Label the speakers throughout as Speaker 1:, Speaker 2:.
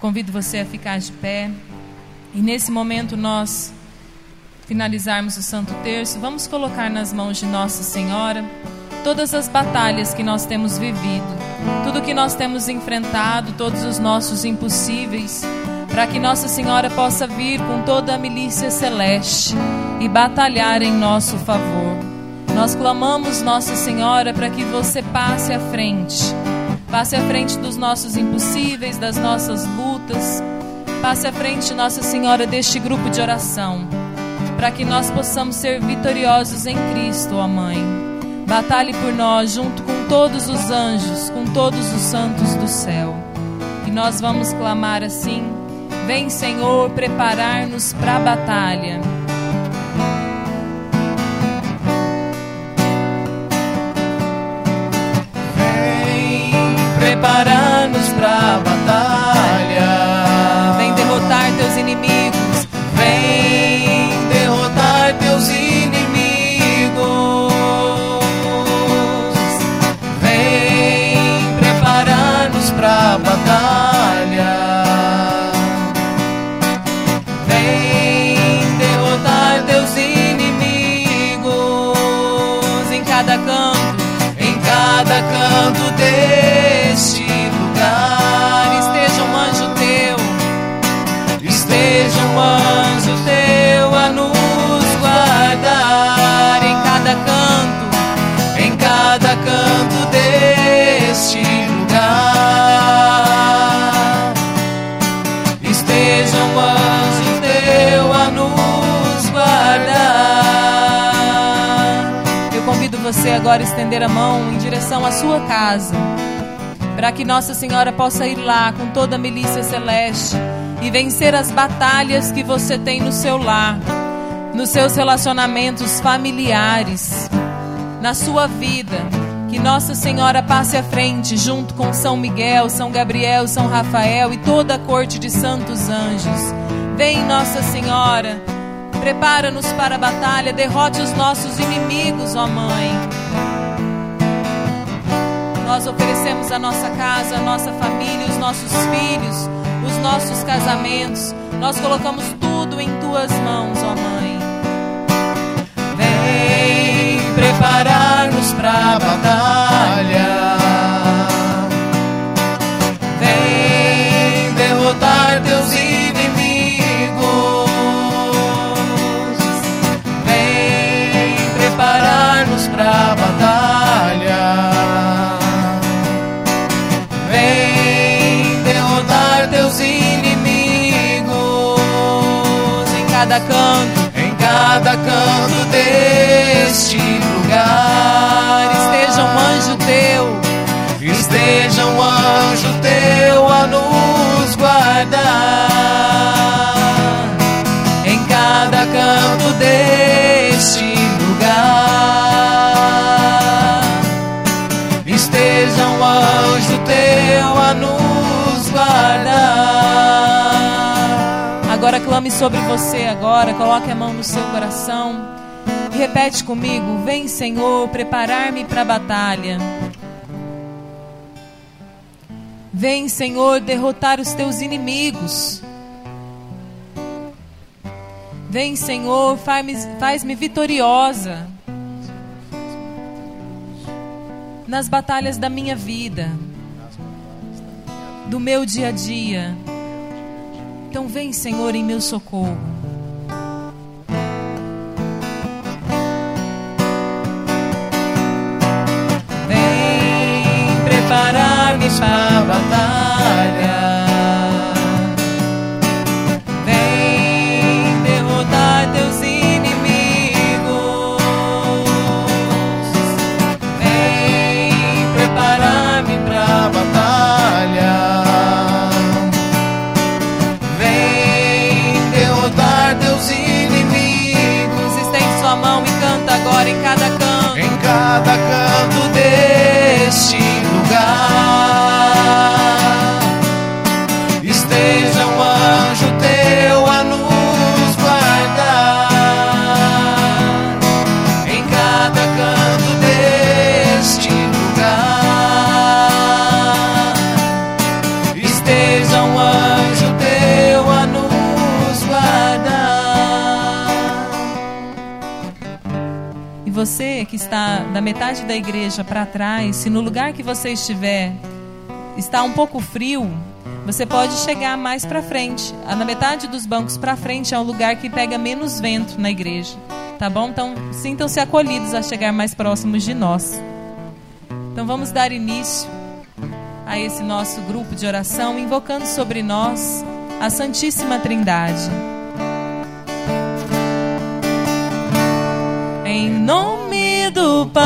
Speaker 1: Convido você a ficar de pé. E nesse momento nós finalizarmos o Santo Terço, vamos colocar nas mãos de Nossa Senhora todas as batalhas que nós temos vivido, tudo que nós temos enfrentado, todos os nossos impossíveis, para que Nossa Senhora possa vir com toda a milícia celeste e batalhar em nosso favor. Nós clamamos, Nossa Senhora, para que você passe à frente, passe à frente dos nossos impossíveis, das nossas lutas, passe à frente, Nossa Senhora, deste grupo de oração, para que nós possamos ser vitoriosos em Cristo, ó Mãe. Batalhe por nós junto com todos os anjos, com todos os santos do céu. E nós vamos clamar assim: Vem, Senhor, preparar-nos para a batalha.
Speaker 2: Preparar-nos
Speaker 1: agora estender a mão em direção à sua casa, para que Nossa Senhora possa ir lá com toda a milícia celeste e vencer as batalhas que você tem no seu lar, nos seus relacionamentos familiares, na sua vida. Que Nossa Senhora passe à frente, junto com São Miguel, São Gabriel, São Rafael e toda a corte de santos anjos. Vem, Nossa Senhora Prepara-nos para a batalha, derrote os nossos inimigos, ó Mãe. Nós oferecemos a nossa casa, a nossa família, os nossos filhos, os nossos casamentos. Nós colocamos tudo em tuas mãos, ó Mãe.
Speaker 2: Vem preparar-nos para a batalha.
Speaker 1: Cada canto,
Speaker 2: em cada canto deste lugar.
Speaker 1: Esteja um anjo teu,
Speaker 2: esteja um anjo teu a nos guardar em cada canto deste lugar. Esteja um anjo teu
Speaker 1: Agora clame sobre você agora, coloque a mão no seu coração e repete comigo: Vem, Senhor, preparar-me para a batalha. Vem, Senhor, derrotar os teus inimigos. Vem, Senhor, faz-me vitoriosa nas batalhas da minha vida, do meu dia a dia. Então, vem, Senhor, em meu socorro.
Speaker 2: Vem preparar-me para a batalha.
Speaker 1: Você que está da metade da igreja para trás, se no lugar que você estiver está um pouco frio, você pode chegar mais para frente. Na metade dos bancos para frente é um lugar que pega menos vento na igreja. Tá bom? Então, sintam-se acolhidos a chegar mais próximos de nós. Então, vamos dar início a esse nosso grupo de oração, invocando sobre nós a Santíssima Trindade. Nome do Pai,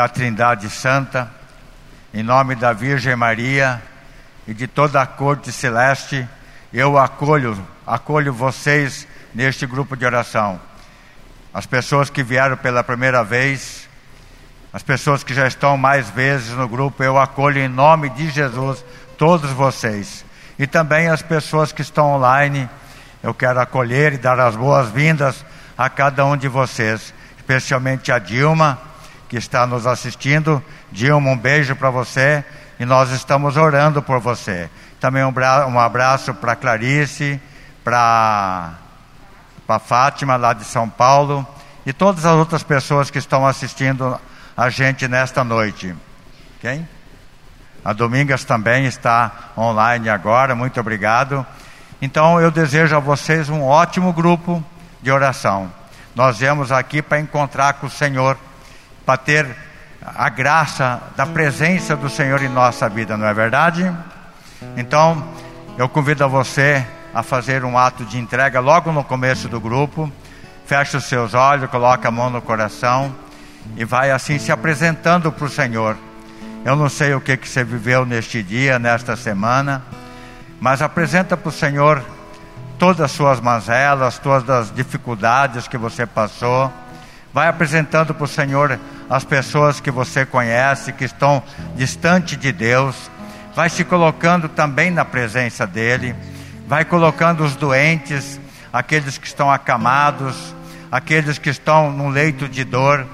Speaker 3: da Trindade Santa, em nome da Virgem Maria e de toda a corte celeste, eu acolho, acolho vocês neste grupo de oração. As pessoas que vieram pela primeira vez, as pessoas que já estão mais vezes no grupo, eu acolho em nome de Jesus todos vocês. E também as pessoas que estão online, eu quero acolher e dar as boas-vindas a cada um de vocês, especialmente a Dilma, que está nos assistindo. Dilma, um beijo para você e nós estamos orando por você. Também um, um abraço para Clarice, para para Fátima, lá de São Paulo, e todas as outras pessoas que estão assistindo a gente nesta noite. Quem? A Domingas também está online agora, muito obrigado. Então eu desejo a vocês um ótimo grupo de oração. Nós viemos aqui para encontrar com o Senhor, para ter a graça da presença do Senhor em nossa vida, não é verdade? Então, eu convido a você a fazer um ato de entrega logo no começo do grupo. Feche os seus olhos, coloque a mão no coração e vai assim se apresentando para o Senhor. Eu não sei o que, que você viveu neste dia, nesta semana, mas apresenta para o Senhor todas as suas mazelas, todas as dificuldades que você passou. Vai apresentando para o Senhor as pessoas que você conhece, que estão distante de Deus. Vai se colocando também na presença dEle. Vai colocando os doentes, aqueles que estão acamados, aqueles que estão num leito de dor.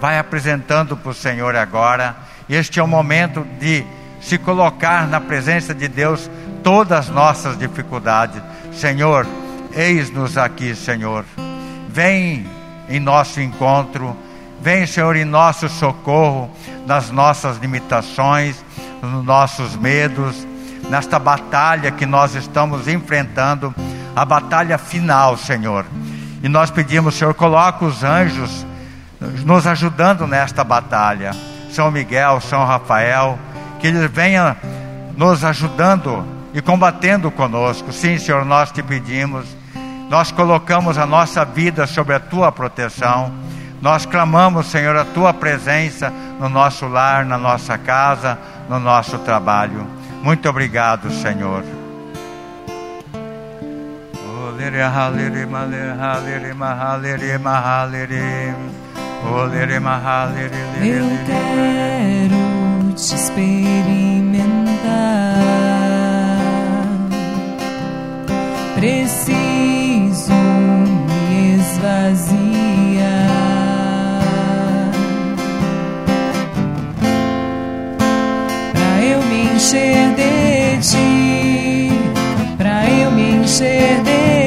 Speaker 3: Vai apresentando para o Senhor agora. Este é o momento de se colocar na presença de Deus todas as nossas dificuldades. Senhor, eis-nos aqui, Senhor. Vem em nosso encontro, vem, Senhor, em nosso socorro, nas nossas limitações, nos nossos medos, nesta batalha que nós estamos enfrentando, a batalha final, Senhor. E nós pedimos, Senhor, coloque os anjos nos ajudando nesta batalha. São Miguel, São Rafael, que eles venham nos ajudando e combatendo conosco. Sim, Senhor, nós te pedimos. Nós colocamos a nossa vida sobre a tua proteção. Nós clamamos, Senhor, a tua presença no nosso lar, na nossa casa, no nosso trabalho. Muito obrigado, Senhor.
Speaker 1: Eu quero te experimentar. Preciso Vazia, Pra eu me encher de ti, pra eu me encher de ti.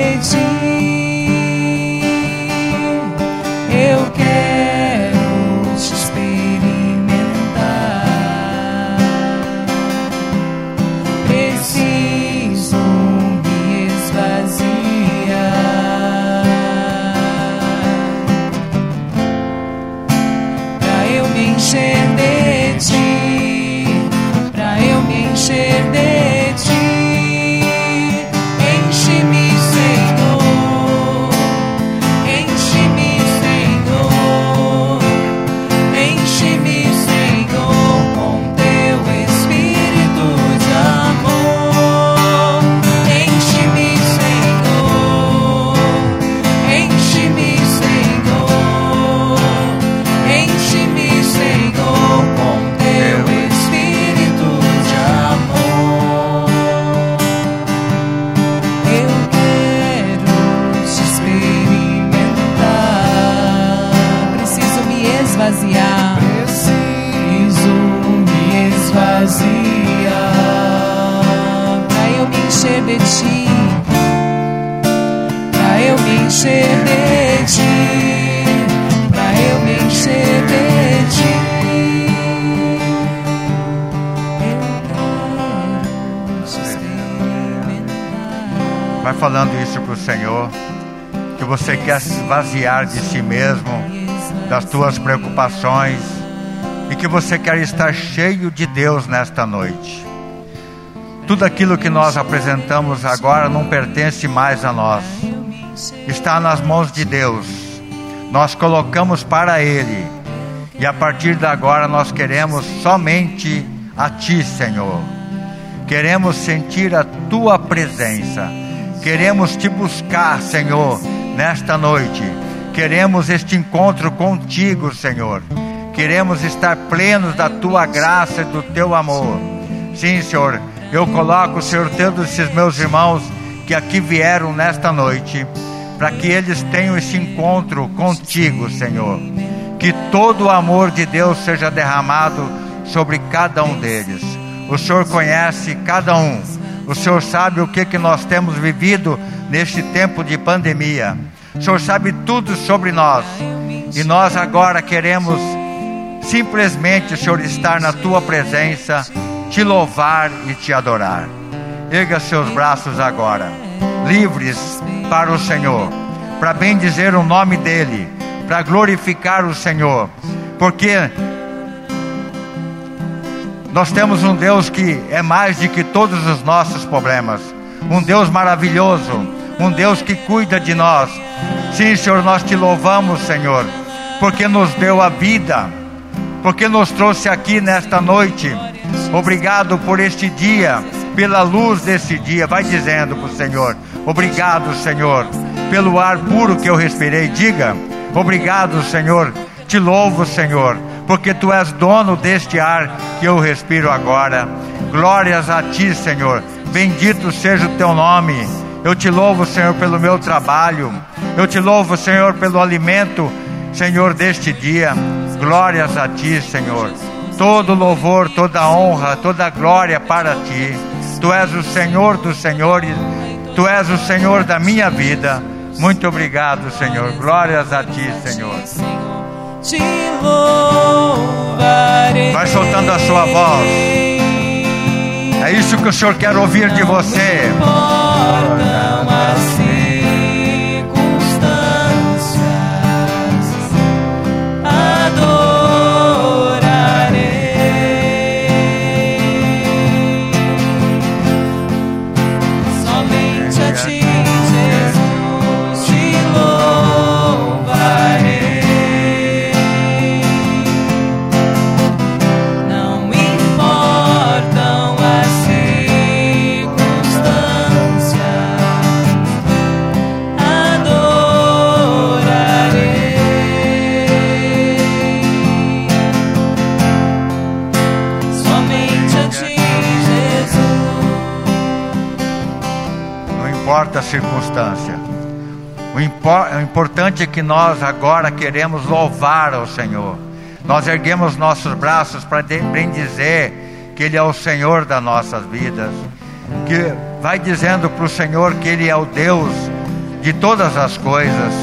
Speaker 3: Falando isso para o Senhor, que você quer se esvaziar de si mesmo, das tuas preocupações, e que você quer estar cheio de Deus nesta noite. Tudo aquilo que nós apresentamos agora não pertence mais a nós, está nas mãos de Deus. Nós colocamos para Ele, e a partir de agora nós queremos somente a Ti, Senhor. Queremos sentir a tua presença. Queremos te buscar, Senhor, nesta noite. Queremos este encontro contigo, Senhor. Queremos estar plenos da tua graça e do teu amor. Sim, Senhor, eu coloco, Senhor, todos esses meus irmãos que aqui vieram nesta noite, para que eles tenham esse encontro contigo, Senhor. Que todo o amor de Deus seja derramado sobre cada um deles. O Senhor conhece cada um. O Senhor sabe o que, que nós temos vivido neste tempo de pandemia. O Senhor sabe tudo sobre nós. E nós agora queremos simplesmente, Senhor, estar na tua presença, te louvar e te adorar. Erga seus braços agora, livres para o Senhor, para bendizer o nome dEle, para glorificar o Senhor, porque nós temos um Deus que é mais do que todos os nossos problemas, um Deus maravilhoso, um Deus que cuida de nós. Sim, Senhor, nós te louvamos, Senhor, porque nos deu a vida, porque nos trouxe aqui nesta noite. Obrigado por este dia, pela luz desse dia. Vai dizendo para o Senhor: Obrigado, Senhor, pelo ar puro que eu respirei. Diga: Obrigado, Senhor. Te louvo, Senhor, porque tu és dono deste ar que eu respiro agora. Glórias a ti, Senhor. Bendito seja o teu nome. Eu te louvo, Senhor, pelo meu trabalho. Eu te louvo, Senhor, pelo alimento, Senhor, deste dia. Glórias a ti, Senhor. Todo louvor, toda honra, toda glória para ti. Tu és o Senhor dos senhores. Tu és o Senhor da minha vida. Muito obrigado, Senhor. Glórias a ti, Senhor.
Speaker 1: Te louvarei.
Speaker 3: Vai soltando a sua voz. É isso que o Senhor quer ouvir de você. Importa a circunstância. O, impo- o importante é que nós agora queremos louvar ao Senhor. Nós erguemos nossos braços para de- bendizer que Ele é o Senhor das nossas vidas. Que vai dizendo para o Senhor que Ele é o Deus de todas as coisas.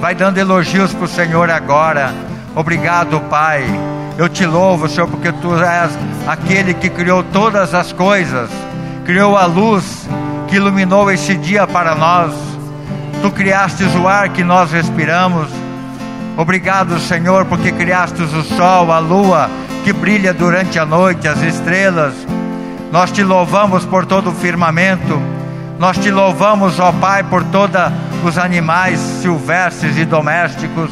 Speaker 3: Vai dando elogios para o Senhor agora. Obrigado, Pai. Eu te louvo, Senhor, porque Tu és aquele que criou todas as coisas, criou a luz que iluminou esse dia para nós. Tu criastes o ar que nós respiramos. Obrigado, Senhor, porque criastes o sol, a lua que brilha durante a noite, as estrelas. Nós te louvamos por todo o firmamento. Nós te louvamos, ó Pai, por todos os animais silvestres e domésticos.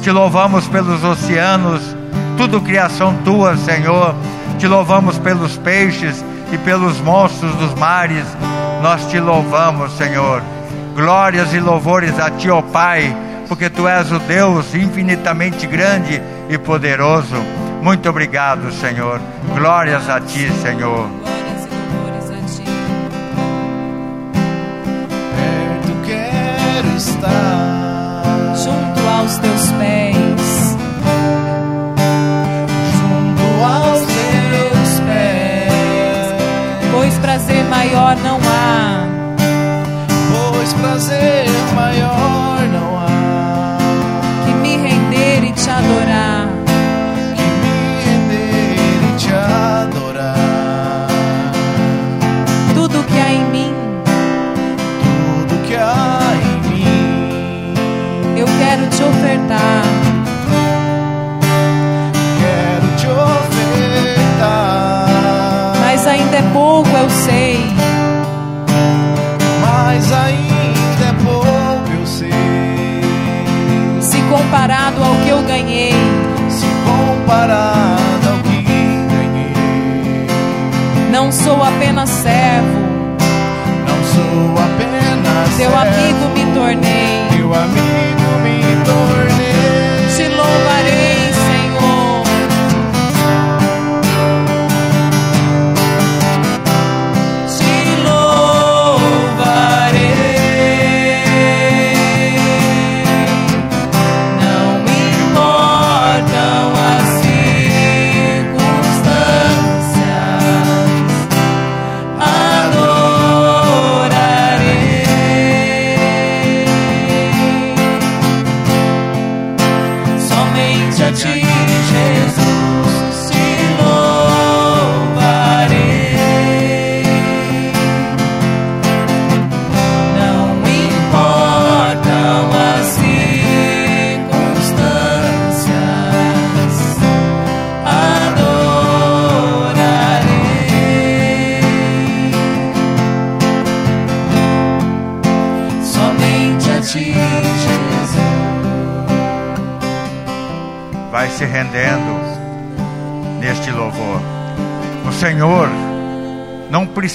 Speaker 3: Te louvamos pelos oceanos, tudo criação tua, Senhor. Te louvamos pelos peixes e pelos monstros dos mares. Nós te louvamos, Senhor. Glórias e louvores a ti, ó Pai, porque tu és o Deus infinitamente grande e poderoso. Muito obrigado, Senhor. Glórias a ti, Senhor.
Speaker 1: Glórias e louvores a ti.
Speaker 2: Perto quero estar,
Speaker 1: Junto aos teus pés,
Speaker 2: junto aos teus pés.
Speaker 1: pois prazer maior não há
Speaker 2: Pois prazer maior não há
Speaker 1: que me render e te adorar.
Speaker 2: que me render e te adorar.
Speaker 1: Tudo que há em mim,
Speaker 2: Tudo que há em mim,
Speaker 1: eu quero te ofertar. Mas ainda é pouco, eu sei. Se comparado ao que eu ganhei,
Speaker 2: Se comparado ao que ganhei,
Speaker 1: não sou apenas servo,
Speaker 2: não sou apenas
Speaker 1: teu
Speaker 2: servo,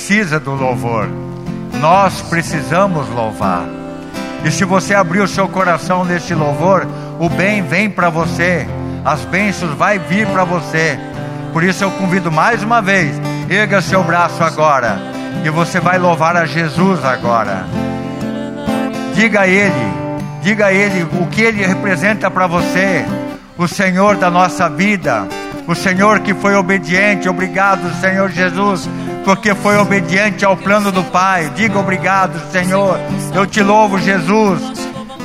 Speaker 3: precisa do louvor, nós precisamos louvar. E se você abrir o seu coração neste louvor, o bem vem para você, as bênçãos vai vir para você. Por isso eu convido mais uma vez, erga seu braço agora, e você vai louvar a Jesus agora. Diga a Ele, diga a Ele o que Ele representa para você, o Senhor da nossa vida, o Senhor que foi obediente. Obrigado, Senhor Jesus, porque foi obediente ao plano do Pai. Diga obrigado, Senhor. Eu te louvo, Jesus,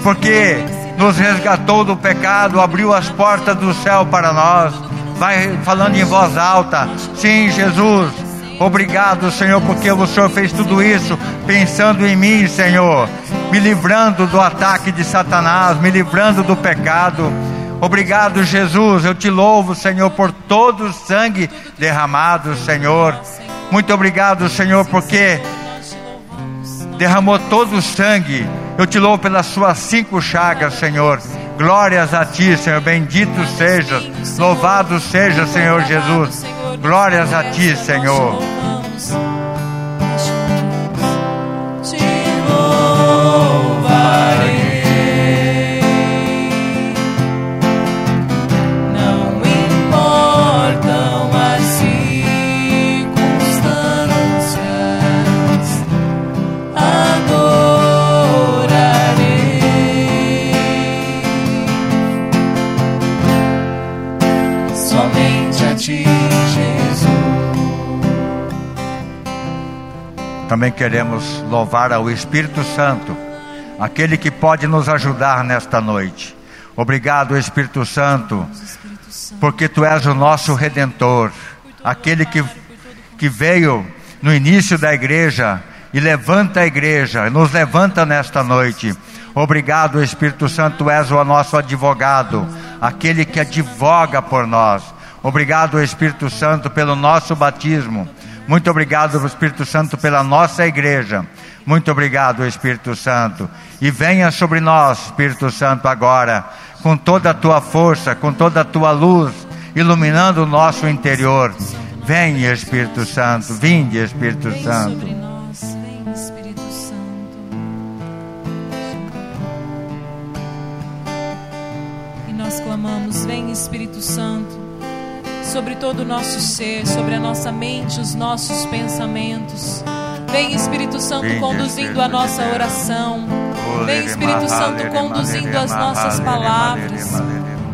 Speaker 3: porque nos resgatou do pecado, abriu as portas do céu para nós. Vai falando em voz alta. Sim, Jesus. Obrigado, Senhor, porque o Senhor fez tudo isso pensando em mim, Senhor, me livrando do ataque de Satanás, me livrando do pecado. Obrigado, Jesus. Eu te louvo, Senhor, por todo o sangue derramado, Senhor. Muito obrigado, Senhor, porque derramou todo o sangue. Eu te louvo pelas suas cinco chagas, Senhor. Glórias a ti, Senhor. Bendito seja, louvado seja, Senhor Jesus. Glórias a ti, Senhor. Também queremos louvar ao Espírito Santo, aquele que pode nos ajudar nesta noite. Obrigado, Espírito Santo, porque tu és o nosso redentor, aquele que, que veio no início da igreja e levanta a igreja, nos levanta nesta noite. Obrigado, Espírito Santo, és o nosso advogado, aquele que advoga por nós. Obrigado, Espírito Santo, pelo nosso batismo. Muito obrigado, Espírito Santo, pela nossa igreja. Muito obrigado, Espírito Santo. E venha sobre nós, Espírito Santo, agora, com toda a tua força, com toda a tua luz, iluminando o nosso interior. Vem, Espírito Santo, vinde, Espírito
Speaker 1: Vem
Speaker 3: Santo.
Speaker 1: sobre nós, vem Espírito Santo. E nós clamamos, vem Espírito Santo, sobre todo o nosso ser, sobre a nossa mente, os nossos pensamentos. Vem Espírito Santo conduzindo a nossa oração. Vem Espírito Santo conduzindo as nossas palavras.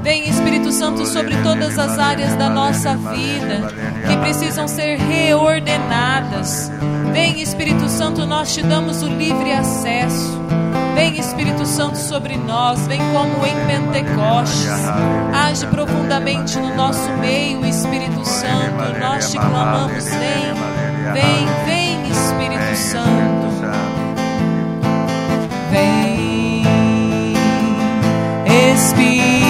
Speaker 1: Vem Espírito Santo sobre todas as áreas da nossa vida que precisam ser reordenadas. Vem Espírito Santo, nós te damos o livre acesso. Vem Espírito Santo sobre nós, vem como em Pentecostes. Age profundamente no nosso meio, Espírito Santo. Nós te clamamos, vem, vem, vem Espírito Santo. Vem, Espírito,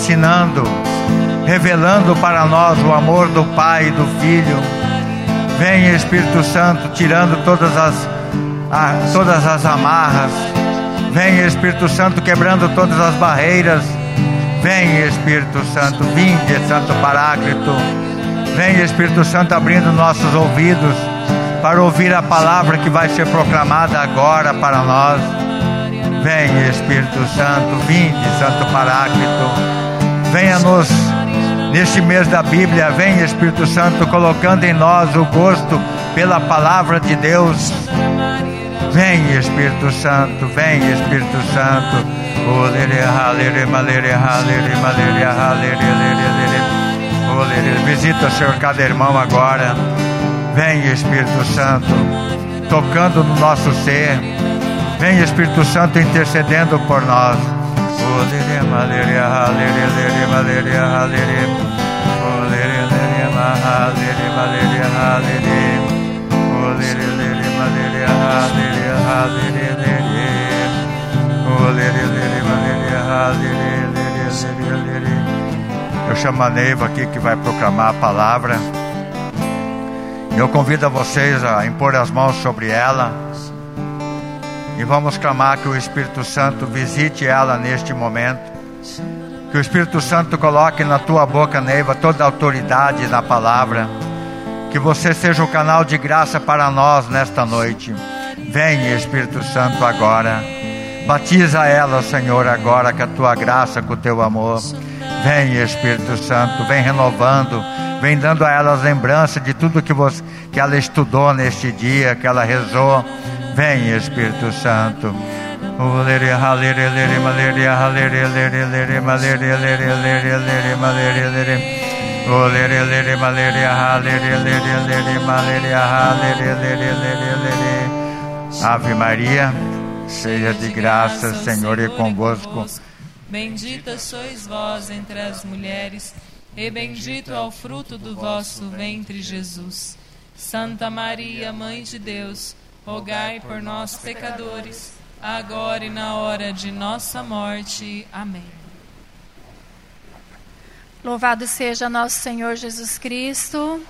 Speaker 3: ensinando, revelando para nós o amor do Pai e do Filho. Vem, Espírito Santo, tirando todas as, a- todas as amarras. Vem, Espírito Santo, quebrando todas as barreiras. Vem, Espírito Santo, vinde, Santo Paráclito. Vem, Espírito Santo, abrindo nossos ouvidos para ouvir a palavra que vai ser proclamada agora para nós. Vem, Espírito Santo, vinde, Santo Paráclito. Venha-nos neste mês da Bíblia, vem, Espírito Santo, colocando em nós o gosto pela palavra de Deus. Vem, Espírito Santo, vem, Espírito Santo. Visita, Senhor, cada irmão agora. Vem, Espírito Santo, tocando no nosso ser. Vem, Espírito Santo, intercedendo por nós. Olere, malere, halere, lere, halere. Olere, lere, ma, halere, malere, halere. Olere, lere, halere, halere, lere. Lere, halere, lere, lere, lere. Eu chamar a Neiva aqui que vai proclamar a palavra. Eu convido a vocês a impor as mãos sobre ela. E vamos clamar que o Espírito Santo visite ela neste momento. Que o Espírito Santo coloque na tua boca, Neiva, toda a autoridade na palavra. Que você seja o canal de graça para nós nesta noite. Vem, Espírito Santo, agora. Batiza ela, Senhor, agora com a tua graça, com o teu amor. Vem, Espírito Santo, vem renovando, vem dando a ela as lembranças de tudo que, você, que ela estudou neste dia, que ela rezou. Vem, Espírito Santo. Ave Maria, cheia de graça, Senhor é convosco.
Speaker 1: Bendita sois vós entre as mulheres, e bendito é o fruto do vosso ventre, Jesus. Santa Maria, Mãe de Deus, rogai por nós, pecadores, agora e na hora de nossa morte. Amém.
Speaker 4: Louvado seja nosso Senhor Jesus Cristo.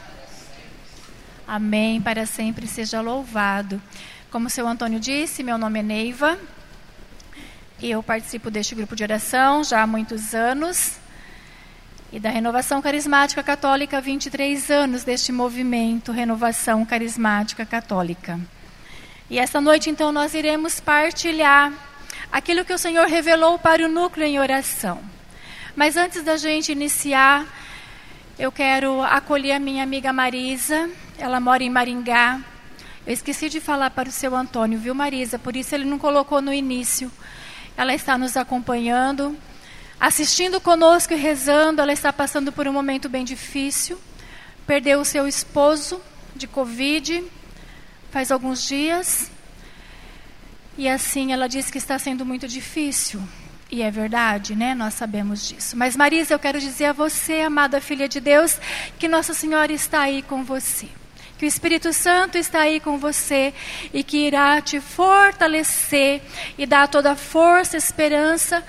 Speaker 4: Amém. Para sempre seja louvado. Como o seu Antônio disse, meu nome é Neiva. Eu participo deste grupo de oração já há muitos anos. E da Renovação Carismática Católica, 23 anos deste movimento Renovação Carismática Católica. E esta noite, então, nós iremos partilhar aquilo que o Senhor revelou para o núcleo em oração. Mas antes da gente iniciar, eu quero acolher a minha amiga Marisa. Ela mora em Maringá. Eu esqueci de falar para o seu Antônio, viu, Marisa? Por isso ele não colocou no início. Ela está nos acompanhando, assistindo conosco e rezando. Ela está passando por um momento bem difícil. Perdeu o seu esposo de Covid faz alguns dias. E assim ela disse que está sendo muito difícil. E é verdade, né? Nós sabemos disso. Mas Marisa, eu quero dizer a você, amada filha de Deus, que Nossa Senhora está aí com você que o Espírito Santo está aí com você e que irá te fortalecer e dar toda a força e esperança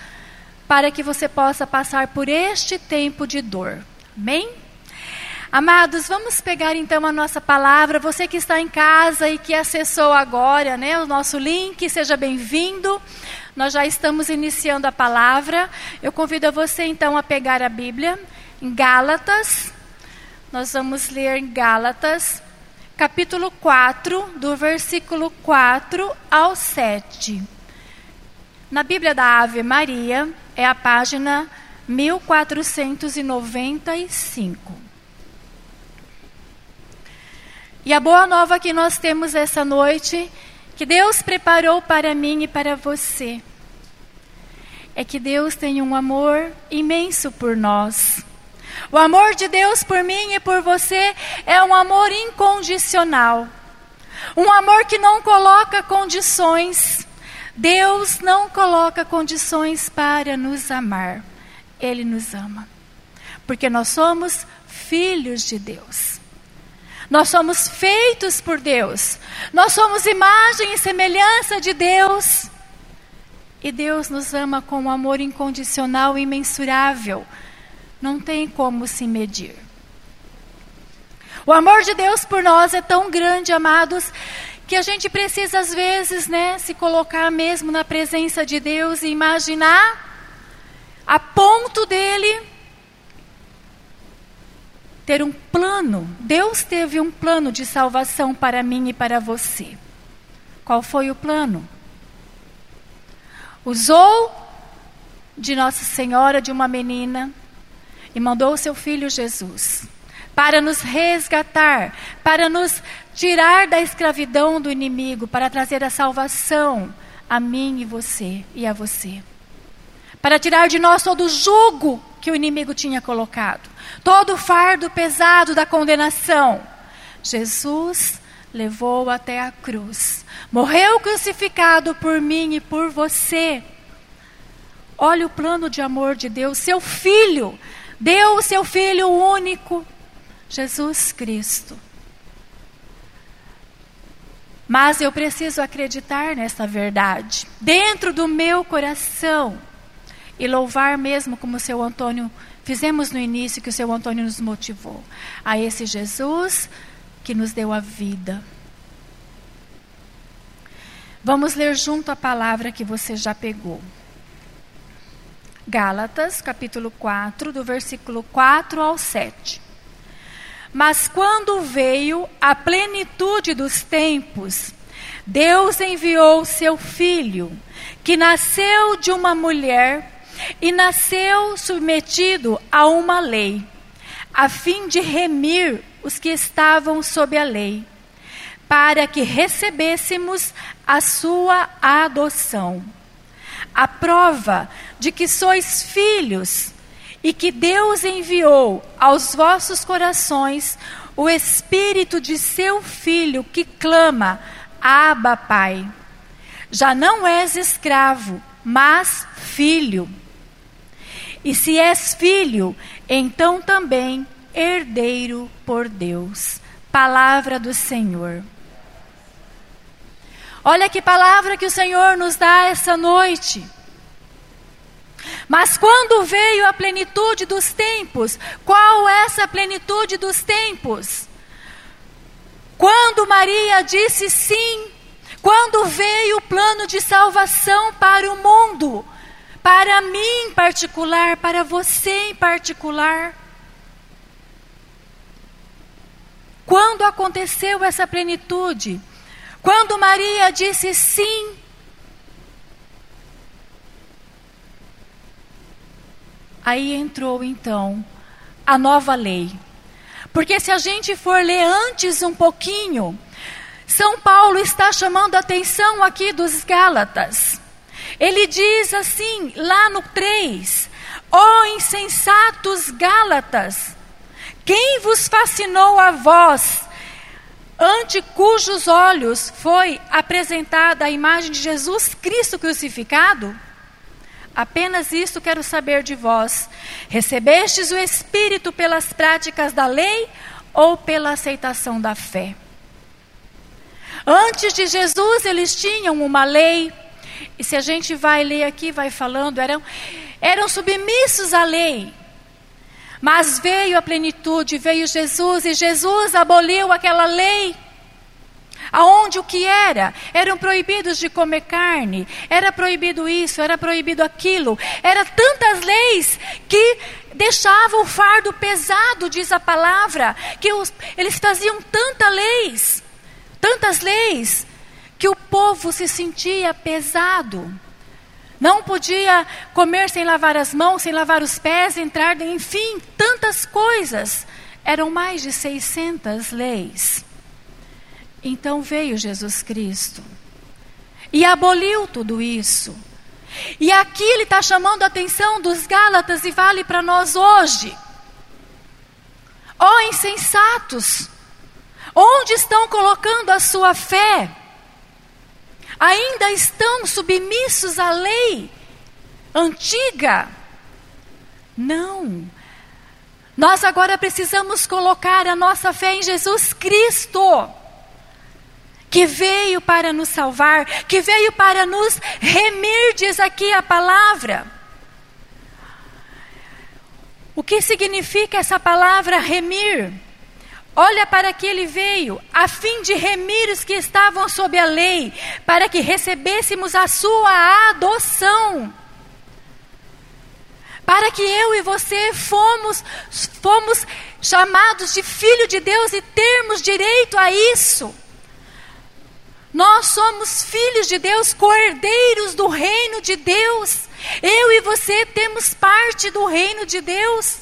Speaker 4: para que você possa passar por este tempo de dor. Amém? Amados, vamos pegar então a nossa palavra. Você que está em casa e que acessou agora, né, o nosso link, seja bem-vindo. Nós já estamos iniciando a palavra. Eu convido a você então a pegar a Bíblia em Gálatas. Nós vamos ler em Gálatas, capítulo 4, do versículo 4 ao 7. Na Bíblia da Ave Maria, é a página 1495. E a boa nova que nós temos essa noite, que Deus preparou para mim e para você, é que Deus tem um amor imenso por nós. O amor de Deus por mim e por você é um amor incondicional. Um amor que não coloca condições. Deus não coloca condições para nos amar. Ele nos ama. Porque nós somos filhos de Deus. Nós somos feitos por Deus. Nós somos imagem e semelhança de Deus. E Deus nos ama com um amor incondicional e imensurável não tem como se medir. O amor de Deus por nós é tão grande, amados, que a gente precisa às vezes, né, se colocar mesmo na presença de Deus e imaginar a ponto dele ter um plano. Deus teve um plano de salvação para mim e para você. Qual foi o plano? Usou de Nossa Senhora de uma menina e mandou o seu filho Jesus para nos resgatar, para nos tirar da escravidão do inimigo, para trazer a salvação a mim e você e a você. Para tirar de nós todo o jugo que o inimigo tinha colocado, todo o fardo pesado da condenação. Jesus levou até a cruz, morreu crucificado por mim e por você. Olha o plano de amor de Deus, seu filho deu o seu Filho único, Jesus Cristo. Mas eu preciso acreditar nessa verdade, dentro do meu coração, e louvar mesmo, como o seu Antônio fizemos no início que o seu Antônio nos motivou. A esse Jesus que nos deu a vida. Vamos ler junto a palavra que você já pegou. Gálatas, capítulo 4, do versículo 4 ao 7. Mas quando veio a plenitude dos tempos, Deus enviou seu filho, que nasceu de uma mulher e nasceu submetido a uma lei, a fim de remir os que estavam sob a lei, para que recebêssemos a sua adoção. A prova de que sois filhos e que Deus enviou aos vossos corações o espírito de seu filho que clama: Abba, Pai. Já não és escravo, mas filho. E se és filho, então também herdeiro por Deus. Palavra do Senhor. Olha que palavra que o Senhor nos dá essa noite. Mas quando veio a plenitude dos tempos, qual essa plenitude dos tempos? Quando Maria disse sim, quando veio o plano de salvação para o mundo, para mim em particular, para você em particular. Quando aconteceu essa plenitude? Quando Maria disse sim Aí entrou então a nova lei. Porque se a gente for ler antes um pouquinho, São Paulo está chamando a atenção aqui dos Gálatas. Ele diz assim, lá no 3: Ó oh, insensatos Gálatas, quem vos fascinou a vós, ante cujos olhos foi apresentada a imagem de Jesus Cristo crucificado? Apenas isto quero saber de vós: recebestes o Espírito pelas práticas da lei ou pela aceitação da fé? Antes de Jesus, eles tinham uma lei, e se a gente vai ler aqui, vai falando, eram, eram submissos à lei. Mas veio a plenitude, veio Jesus, e Jesus aboliu aquela lei aonde o que era? Eram proibidos de comer carne, era proibido isso, era proibido aquilo, era tantas leis que deixavam o fardo pesado, diz a palavra, que os, eles faziam tantas leis, tantas leis, povo se sentia pesado. Não podia comer sem lavar as mãos, sem lavar os pés, entrar, enfim, tantas coisas. Eram mais de 600 leis. Então veio Jesus Cristo e aboliu tudo isso. E aqui ele está chamando a atenção dos Gálatas e vale para nós hoje. Ó oh, insensatos, onde estão colocando a sua fé? Ainda estão submissos à lei antiga? Não. Nós agora precisamos colocar a nossa fé em Jesus Cristo que veio para nos salvar, que veio para nos remir, diz aqui a palavra. O que significa essa palavra remir? Olha para que ele veio, a fim de remir os que estavam sob a lei, para que recebêssemos a sua adoção. Para que eu e você fomos, fomos chamados de filho de Deus e termos direito a isso. Nós somos filhos de Deus, cordeiros do reino de Deus. Eu e você temos parte do reino de Deus.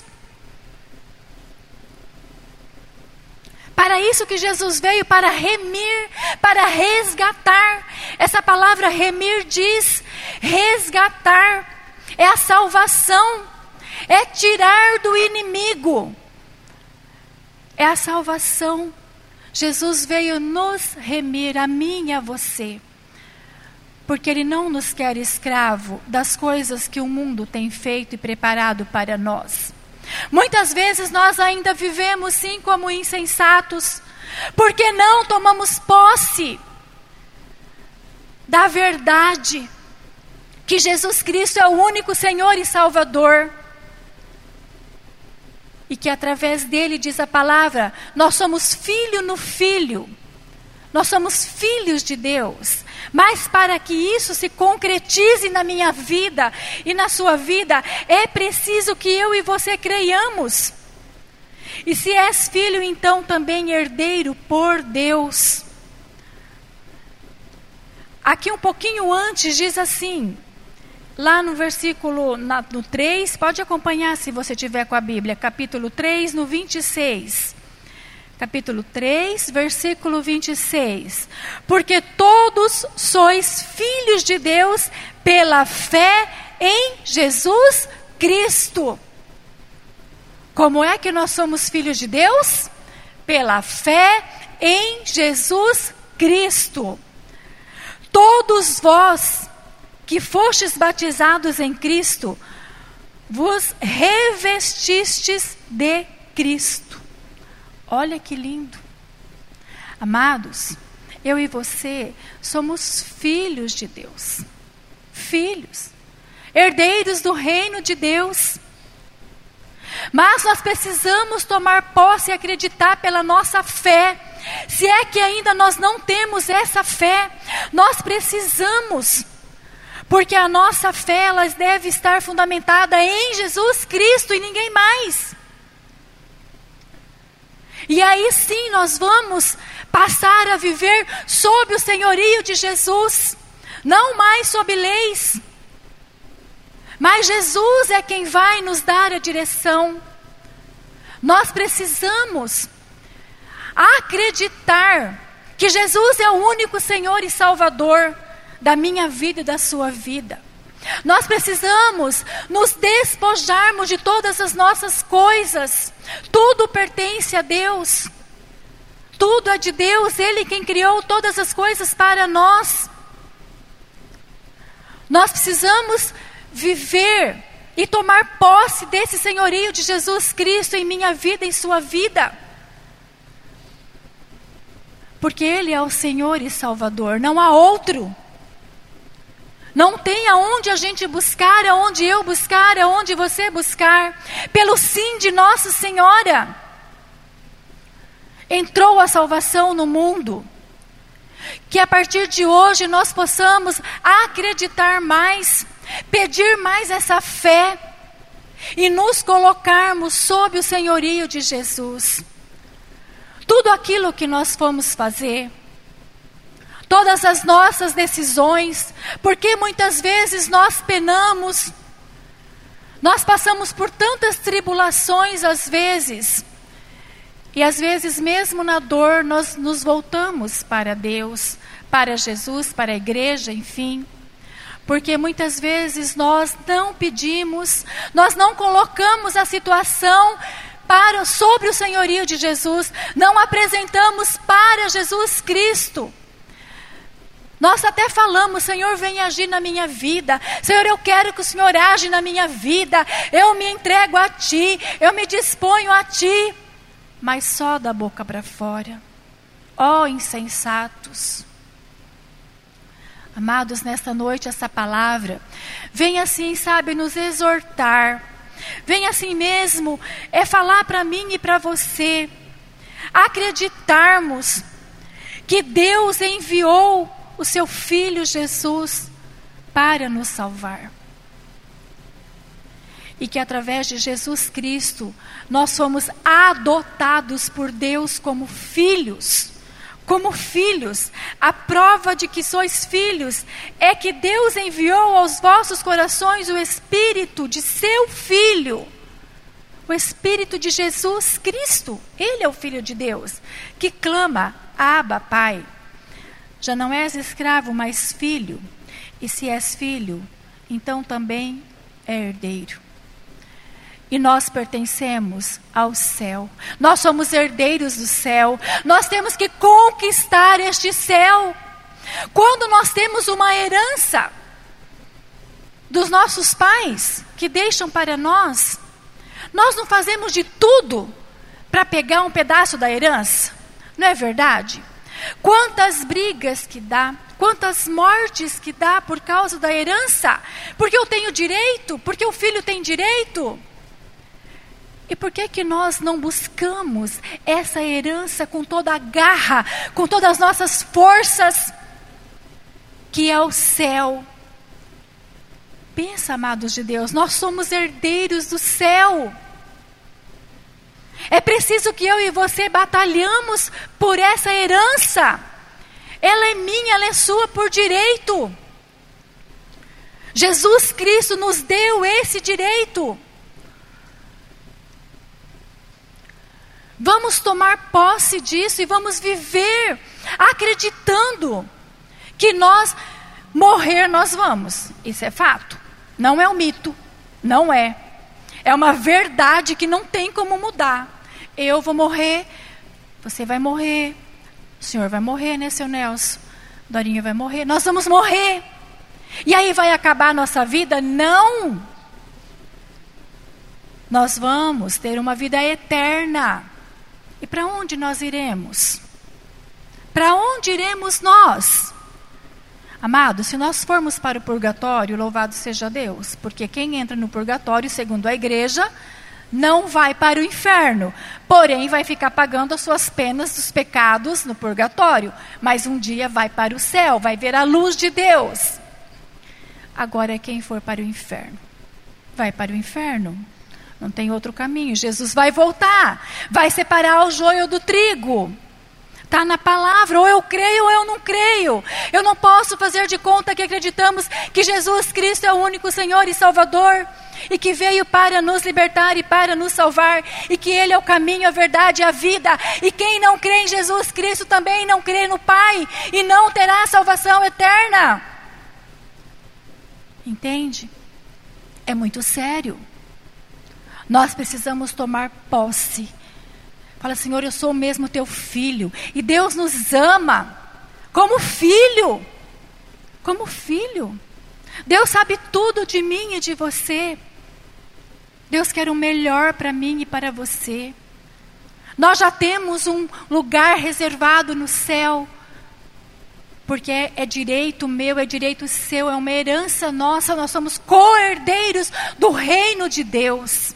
Speaker 4: Para isso que Jesus veio, para remir, para resgatar. Essa palavra remir diz resgatar. É a salvação, é tirar do inimigo. É a salvação. Jesus veio nos remir, a mim e a você, porque Ele não nos quer escravo das coisas que o mundo tem feito e preparado para nós. Muitas vezes nós ainda vivemos sim como insensatos, porque não tomamos posse da verdade que Jesus Cristo é o único Senhor e Salvador. e que através dele diz a palavra, nós somos filho no filho. Nós somos filhos de Deus. Mas para que isso se concretize na minha vida e na sua vida, é preciso que eu e você creiamos. E se és filho, então também herdeiro por Deus. Aqui um pouquinho antes diz assim, lá no versículo na, no 3, pode acompanhar se você tiver com a Bíblia, capítulo 3, no 26 capítulo 3, versículo 26. Porque todos sois filhos de Deus pela fé em Jesus Cristo. Como é que nós somos filhos de Deus? Pela fé em Jesus Cristo. Todos vós que fostes batizados em Cristo, vos revestistes de Cristo. Olha que lindo. Amados, eu e você somos filhos de Deus. Filhos. Herdeiros do reino de Deus. Mas nós precisamos tomar posse e acreditar pela nossa fé. Se é que ainda nós não temos essa fé, nós precisamos. Porque a nossa fé ela deve estar fundamentada em Jesus Cristo e ninguém mais. E aí sim nós vamos passar a viver sob o senhorio de Jesus, não mais sob leis. Mas Jesus é quem vai nos dar a direção. Nós precisamos acreditar que Jesus é o único Senhor e Salvador da minha vida e da sua vida. Nós precisamos nos despojarmos de todas as nossas coisas. Tudo pertence a Deus. Tudo é de Deus, Ele quem criou todas as coisas para nós. Nós precisamos viver e tomar posse desse senhorio de Jesus Cristo em minha vida em sua vida. Porque Ele é o Senhor e Salvador, não há outro. Não tem aonde a gente buscar, aonde eu buscar, aonde você buscar. Pelo sim de Nossa Senhora. Entrou a salvação no mundo. Que a partir de hoje nós possamos acreditar mais, pedir mais essa fé e nos colocarmos sob o senhorio de Jesus. Tudo aquilo que nós fomos fazer, todas as nossas decisões, porque muitas vezes nós penamos, nós passamos por tantas tribulações às vezes, e às vezes, mesmo na dor, nós nos voltamos para Deus, para Jesus, para a igreja, enfim. Porque muitas vezes nós não pedimos, nós não colocamos a situação para sobre o senhorio de Jesus, não apresentamos para Jesus Cristo. Nós até falamos, Senhor, vem agir na minha vida. Senhor, eu quero que o Senhor age na minha vida. Eu me entrego a Ti, eu me disponho a Ti. Mas só da boca para fora. Ó oh, insensatos. Amados, nesta noite essa palavra vem assim, sabe, nos exortar. Vem assim mesmo, é falar para mim e para você. Acreditarmos que Deus enviou o seu filho Jesus para nos salvar. E que através de Jesus Cristo nós fomos adotados por Deus como filhos. Como filhos, a prova de que sois filhos é que Deus enviou aos vossos corações o Espírito de seu Filho, o Espírito de Jesus Cristo. Ele é o Filho de Deus, que clama: Abba, Pai. Já não és escravo, mas filho. E se és filho, então também é herdeiro. E nós pertencemos ao céu. Nós somos herdeiros do céu. Nós temos que conquistar este céu. Quando nós temos uma herança dos nossos pais que deixam para nós, nós não fazemos de tudo para pegar um pedaço da herança. Não é verdade? Quantas brigas que dá, quantas mortes que dá por causa da herança, porque eu tenho direito, porque o filho tem direito. E por que que nós não buscamos essa herança com toda a garra, com todas as nossas forças, que é o céu? Pensa, amados de Deus, nós somos herdeiros do céu. É preciso que eu e você batalhamos por essa herança. Ela é minha, ela é sua por direito. Jesus Cristo nos deu esse direito. Vamos tomar posse disso e vamos viver acreditando que nós morrer nós vamos. Isso é fato. Não é um mito. Não é. É uma verdade que não tem como mudar. Eu vou morrer, você vai morrer, o senhor vai morrer, né, seu Nelson? Dorinha vai morrer, nós vamos morrer. E aí vai acabar a nossa vida? Não! Nós vamos ter uma vida eterna. E para onde nós iremos? Para onde iremos nós? Amado, se nós formos para o purgatório, louvado seja Deus, porque quem entra no purgatório, segundo a igreja, não vai para o inferno, porém vai ficar pagando as suas penas dos pecados no purgatório, mas um dia vai para o céu, vai ver a luz de Deus. Agora, quem for para o inferno, vai para o inferno. Não tem outro caminho. Jesus vai voltar, vai separar o joio do trigo. Está na palavra, ou eu creio ou eu não creio. Eu não posso fazer de conta que acreditamos que Jesus Cristo é o único Senhor e Salvador, e que veio para nos libertar e para nos salvar, e que Ele é o caminho, a verdade e a vida. E quem não crê em Jesus Cristo também não crê no Pai, e não terá salvação eterna. Entende? É muito sério. Nós precisamos tomar posse Fala, Senhor, eu sou mesmo teu filho. E Deus nos ama como filho. Como filho. Deus sabe tudo de mim e de você. Deus quer o melhor para mim e para você. Nós já temos um lugar reservado no céu, porque é, é, direito meu, é direito seu, é uma herança nossa, nós somos co-herdeiros do reino de Deus.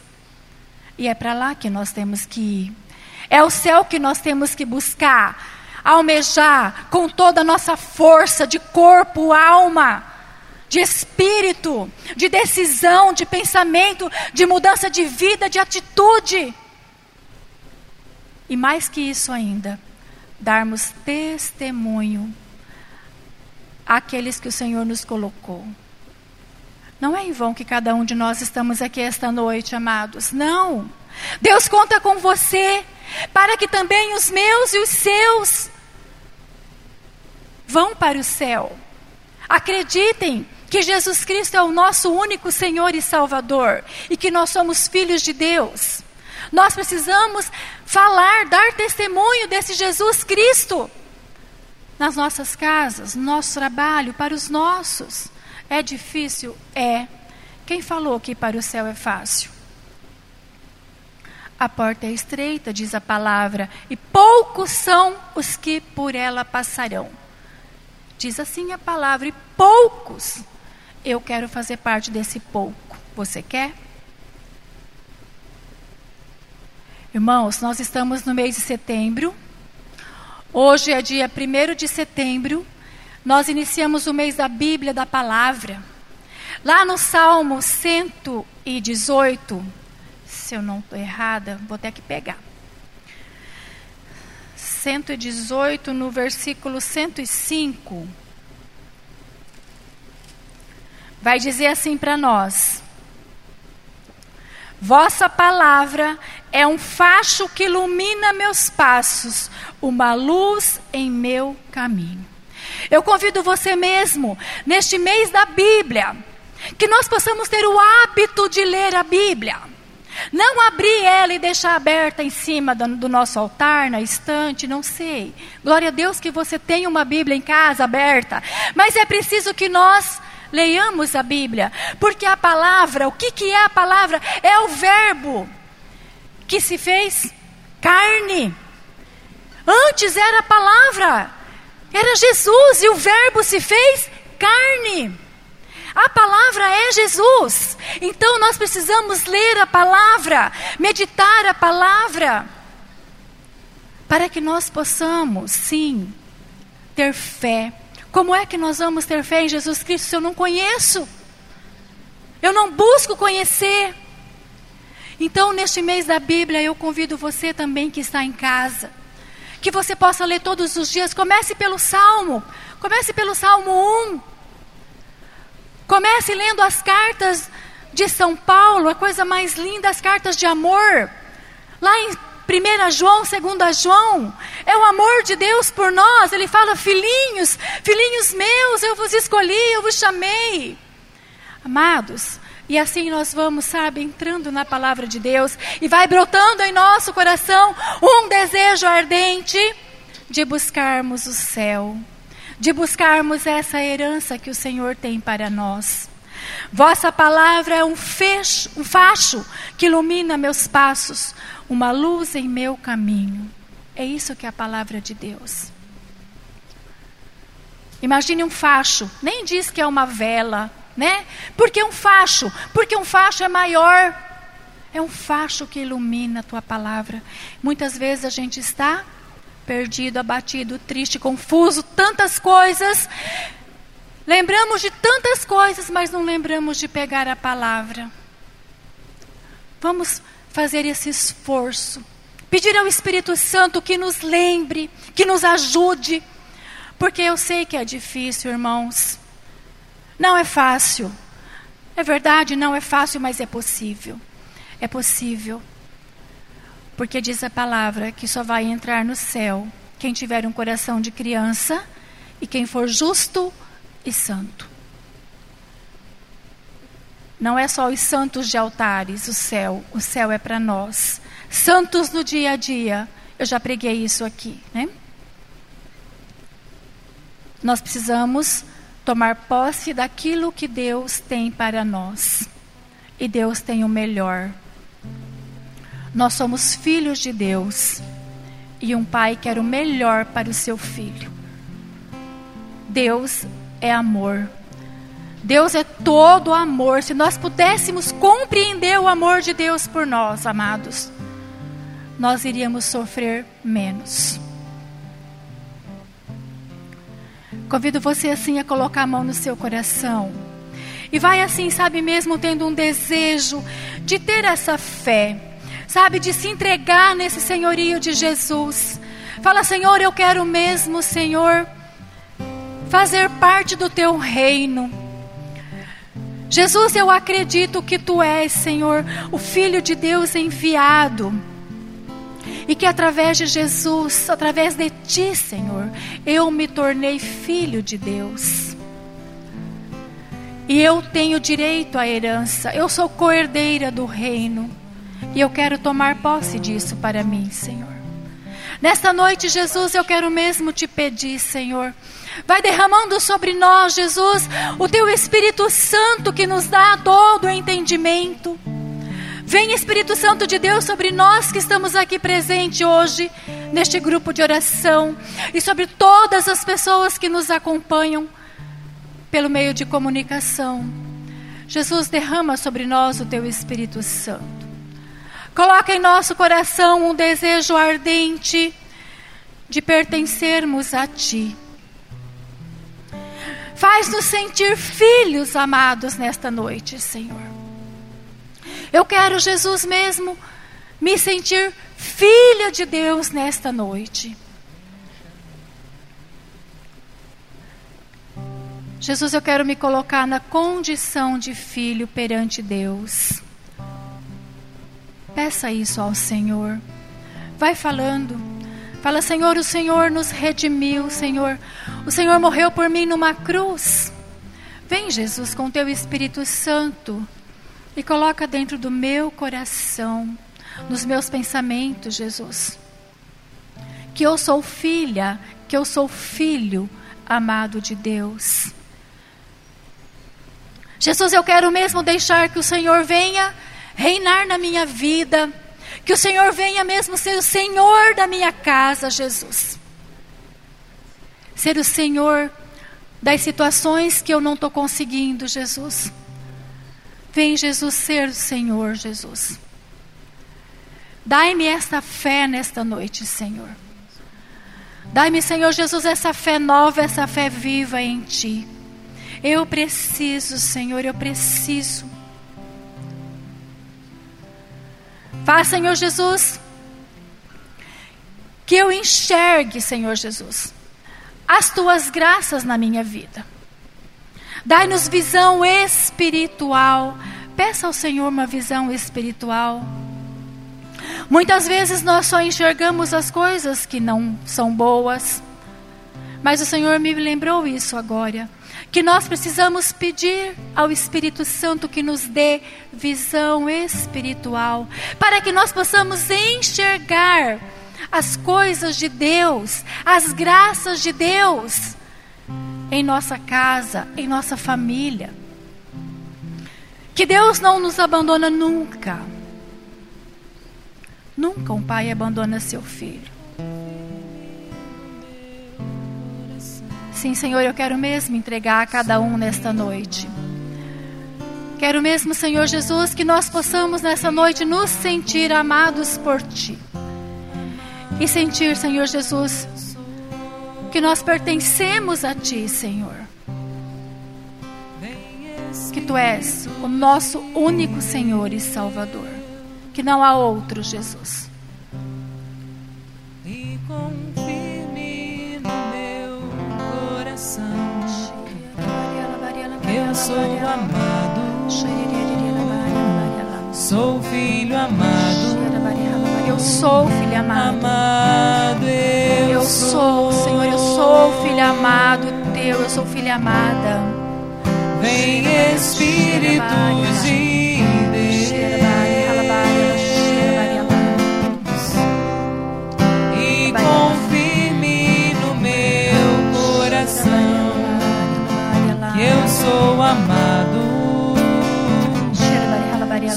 Speaker 4: E é para lá que nós temos que ir. É o céu que nós temos que buscar, almejar com toda a nossa força de corpo, alma, de espírito, de decisão, de pensamento, de mudança de vida, de atitude. E mais que isso ainda, darmos testemunho àqueles que o Senhor nos colocou. Não é em vão que cada um de nós estamos aqui esta noite, amados. Não. Deus conta com você para que também os meus e os seus vão para o céu. Acreditem que Jesus Cristo é o nosso único Senhor e Salvador e que nós somos filhos de Deus. Nós precisamos falar, dar testemunho desse Jesus Cristo nas nossas casas, no nosso trabalho, para os nossos. É difícil? É. Quem falou que para o céu é fácil? A porta é estreita, diz a palavra, e poucos são os que por ela passarão. Diz assim a palavra, e poucos. Eu quero fazer parte desse pouco. Você quer? Irmãos, nós estamos no mês de setembro. Hoje é dia 1 de setembro. Nós iniciamos o mês da Bíblia da Palavra. Lá no Salmo 118, se eu não estou errada, vou ter que pegar. 118, no versículo 105, vai dizer assim para nós: Vossa palavra é um facho que ilumina meus passos, uma luz em meu caminho. Eu convido você mesmo, neste mês da Bíblia, que nós possamos ter o hábito de ler a Bíblia. Não abrir ela e deixar aberta em cima do, do, nosso altar, na estante, não sei. Glória a Deus que você tem uma Bíblia em casa aberta. Mas é preciso que nós leiamos a Bíblia. Porque a palavra, o que, que é a palavra? É o verbo que se fez carne. Antes era a palavra, era Jesus e o verbo se fez carne. A palavra é Jesus. Então nós precisamos ler a palavra, meditar a palavra, para que nós possamos, sim, ter fé. Como é que nós vamos ter fé em Jesus Cristo se eu não conheço? Eu não busco conhecer. Então, neste mês da Bíblia, eu convido você também que está em casa, que você possa ler todos os dias. Comece pelo Salmo, comece pelo Salmo 1. Comece lendo as cartas de São Paulo, a coisa mais linda, as cartas de amor. Lá em 1 João, 2 João, é o amor de Deus por nós. Ele fala: Filhinhos, filhinhos meus, eu vos escolhi, eu vos chamei. Amados, e assim nós vamos, sabe, entrando na palavra de Deus e vai brotando em nosso coração um desejo ardente de buscarmos o céu, de buscarmos essa herança que o Senhor tem para nós. Vossa palavra é um, fecho, um facho que ilumina meus passos, uma luz em meu caminho. É isso que é a palavra de Deus. Imagine um facho, nem diz que é uma vela, né? Porque um facho, porque um facho é maior. É um facho que ilumina a tua palavra. Muitas vezes a gente está perdido, abatido, triste, confuso, tantas coisas. Lembramos de tantas coisas, mas não lembramos de pegar a palavra. Vamos fazer esse esforço. Pedir ao Espírito Santo que nos lembre, que nos ajude. Porque eu sei que é difícil, irmãos. Não é fácil. É verdade, não é fácil, mas é possível. É possível. Porque diz a palavra que só vai entrar no céu quem tiver um coração de criança e quem for justo e santo. Não é só os santos de altares, o céu. O céu é para nós. Santos no dia a dia. Eu já preguei isso aqui, né? Nós precisamos tomar posse daquilo que Deus tem para nós. E Deus tem o melhor. Nós somos filhos de Deus. E um pai quer o melhor para o seu filho. Deus é amor. Deus é todo amor. Se nós pudéssemos compreender o amor de Deus por nós, amados, nós iríamos sofrer menos. Convido você assim a colocar a mão no seu coração. E vai assim, sabe mesmo, tendo um desejo de ter essa fé, sabe, de se entregar nesse senhorio de Jesus. Fala, Senhor, eu quero mesmo, Senhor, fazer parte do teu reino. Jesus, eu acredito que tu és, Senhor, o Filho de Deus enviado e que através de Jesus, através de Ti, Senhor, eu me tornei filho de Deus. E eu tenho direito à herança, eu sou coerdeira do reino. E eu quero tomar posse disso para mim, Senhor. Nesta noite, Jesus, eu quero mesmo te pedir, Senhor. Vai derramando sobre nós, Jesus, o teu Espírito Santo que nos dá todo o entendimento. Vem Espírito Santo de Deus sobre nós que estamos aqui presentes hoje, neste grupo de oração, e sobre todas as pessoas que nos acompanham pelo meio de comunicação. Jesus, derrama sobre nós o teu Espírito Santo. Coloca em nosso coração um desejo ardente de pertencermos a Ti. Faz-nos sentir filhos amados nesta noite, Senhor. Eu quero, Jesus mesmo, me sentir filha de Deus nesta noite. Jesus, eu quero me colocar na condição de filho perante Deus. Peça isso ao Senhor. Vai falando. Fala, Senhor, o Senhor nos redimiu, Senhor. O Senhor morreu por mim numa cruz. Vem, Jesus, com teu Espírito Santo e coloca dentro do meu coração, nos meus pensamentos, Jesus, que eu sou filha, que eu sou filho amado de Deus. Jesus, eu quero mesmo deixar que o Senhor venha reinar na minha vida, que o Senhor venha mesmo ser o Senhor da minha casa, Jesus. Ser o Senhor das situações que eu não estou conseguindo, Jesus. Vem, Jesus, ser o Senhor, Jesus. Dai-me esta fé nesta noite, Senhor. Dai-me, Senhor Jesus, essa fé nova, essa fé viva em Ti. Eu preciso, Senhor, eu preciso. Faz, Senhor Jesus, que eu enxergue, Senhor Jesus, as tuas graças na minha vida. Dai-nos visão espiritual. Peça ao Senhor uma visão espiritual. Muitas vezes nós só enxergamos as coisas que não são boas. Mas o Senhor me lembrou isso agora. Que nós precisamos pedir ao Espírito Santo que nos dê visão espiritual. Para que nós possamos enxergar as coisas de Deus, as graças de Deus em nossa casa, em nossa família. Que Deus não nos abandona nunca. Nunca um pai abandona seu filho. Sim, Senhor, eu quero mesmo entregar a cada um nesta noite. Quero mesmo, Senhor Jesus, que nós possamos nessa noite nos sentir amados por Ti. E sentir, Senhor Jesus, que nós pertencemos a Ti, Senhor. Que Tu és o nosso único Senhor e Salvador. Que não há outro, Jesus.
Speaker 1: E confirme coração eu sou amado, sou filho amado.
Speaker 4: Eu sou filho amado.
Speaker 1: Amado eu,
Speaker 4: Eu sou, Senhor, eu sou filho amado teu, eu sou filha amada.
Speaker 1: Vem Espírito de sou amado,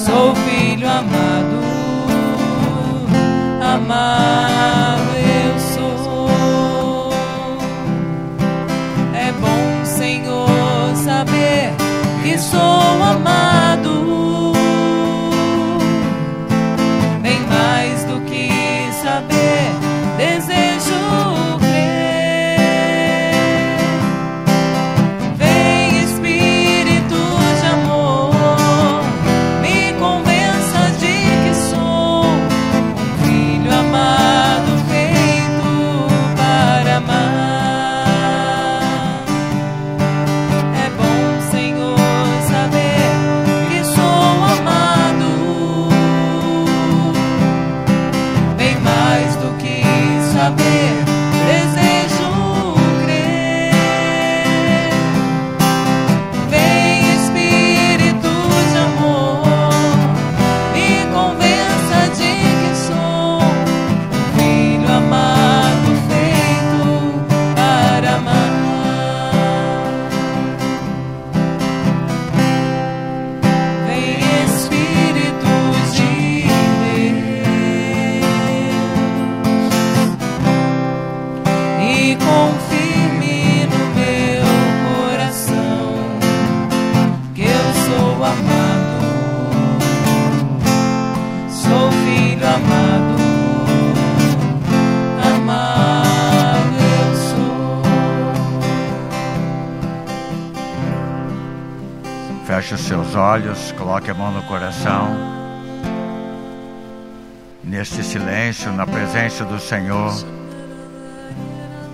Speaker 1: sou filho amado, amado eu sou. É bom, Senhor, saber que sou amado.
Speaker 3: Olhos, coloque a mão no coração. Neste silêncio, na presença do Senhor,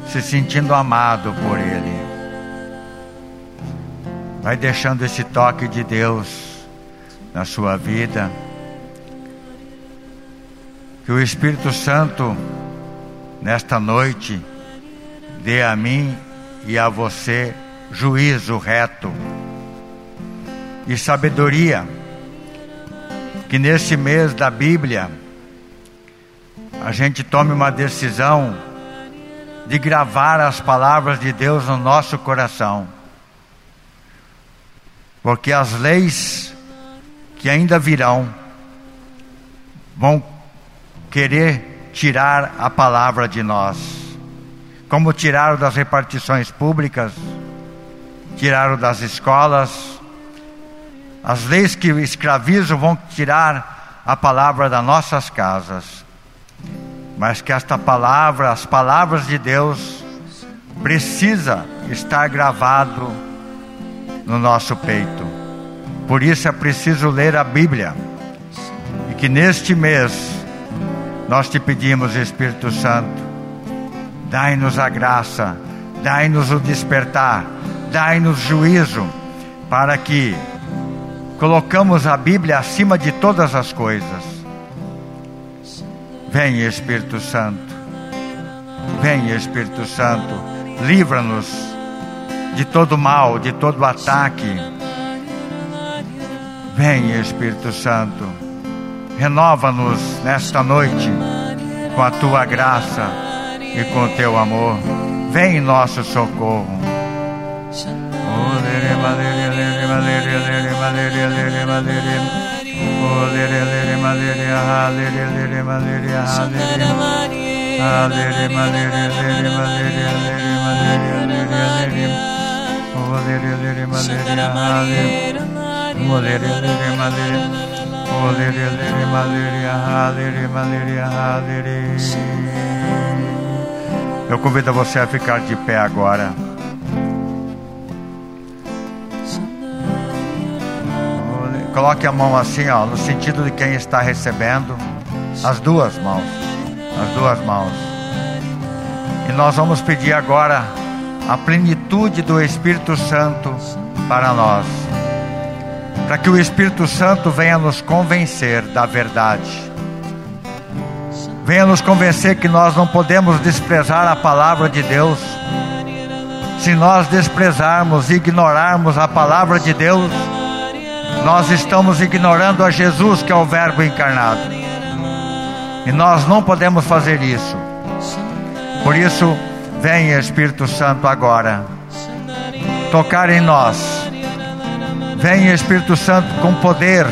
Speaker 3: se sentindo amado por Ele. Vai deixando esse toque de Deus na sua vida. Que o Espírito Santo, nesta noite, dê a mim e a você juízo reto e sabedoria. Que neste mês da Bíblia a gente tome uma decisão de gravar as palavras de Deus no nosso coração. Porque as leis que ainda virão vão querer tirar a palavra de nós. Como tiraram das repartições públicas, tiraram das escolas, as leis que escravizam vão tirar a palavra das nossas casas. Mas que esta palavra, as palavras de Deus, precisa estar gravado no nosso peito. Por isso é preciso ler a Bíblia. E que neste mês nós te pedimos, Espírito Santo, dai-nos a graça, dai-nos o despertar, dai-nos juízo, para que colocamos a Bíblia acima de todas as coisas. Vem, Espírito Santo, vem, Espírito Santo, livra-nos de todo mal, de todo ataque. Vem, Espírito Santo, renova-nos nesta noite com a tua graça e com o teu amor. Vem em nosso socorro. Eu convido você a ficar de pé agora. Coloque a mão assim, ó, no sentido de quem está recebendo. As duas mãos. As duas mãos. E nós vamos pedir agora a plenitude do Espírito Santo para nós. Para que o Espírito Santo venha nos convencer da verdade. Venha nos convencer que nós não podemos desprezar a palavra de Deus. Se nós desprezarmos e ignorarmos a palavra de Deus, nós estamos ignorando a Jesus, que é o Verbo encarnado. E nós não podemos fazer isso. Por isso, vem Espírito Santo agora tocar em nós. Vem Espírito Santo com poder,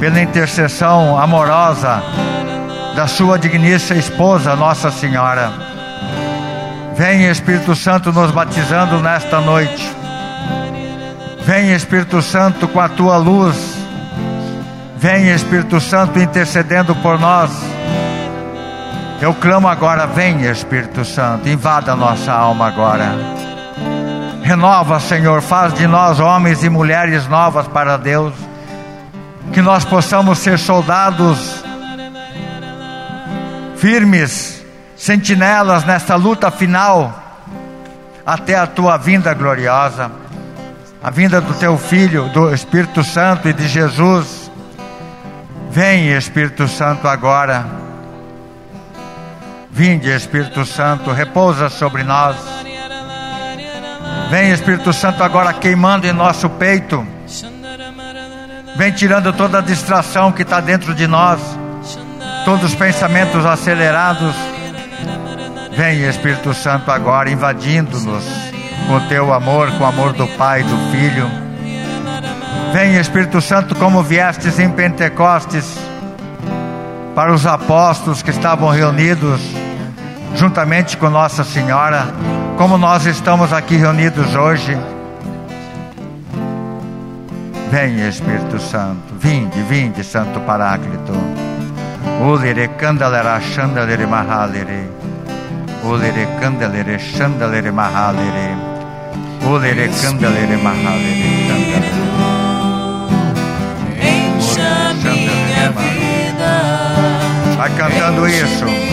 Speaker 3: pela intercessão amorosa da Sua digníssima esposa, Nossa Senhora. Vem Espírito Santo nos batizando nesta noite. Vem Espírito Santo com a tua luz. Vem Espírito Santo intercedendo por nós. Eu clamo agora, vem Espírito Santo, invada nossa alma agora. Renova, Senhor, faz de nós homens e mulheres novas para Deus. Que nós possamos ser soldados firmes, sentinelas nesta luta final, até a tua vinda gloriosa, a vinda do teu Filho, do Espírito Santo e de Jesus. Vem, Espírito Santo, agora. Vinde, Espírito Santo, repousa sobre nós. Vem, Espírito Santo, agora queimando em nosso peito. Vem tirando toda a distração que está dentro de nós, todos os pensamentos acelerados. Vem, Espírito Santo, agora invadindo-nos com o teu amor, com o amor do Pai e do Filho. Vem, Espírito Santo, como viestes em Pentecostes, para os apóstolos que estavam reunidos juntamente com Nossa Senhora, como nós estamos aqui reunidos hoje. Vem, Espírito Santo, vinde, vinde, Santo Paráclito. Ulere candelera chandelere mahalere. Ulere candelere chandelere mahalere. Ulere candelere mahalere chandelere.
Speaker 2: Encha minha vida.
Speaker 3: Vai cantando isso.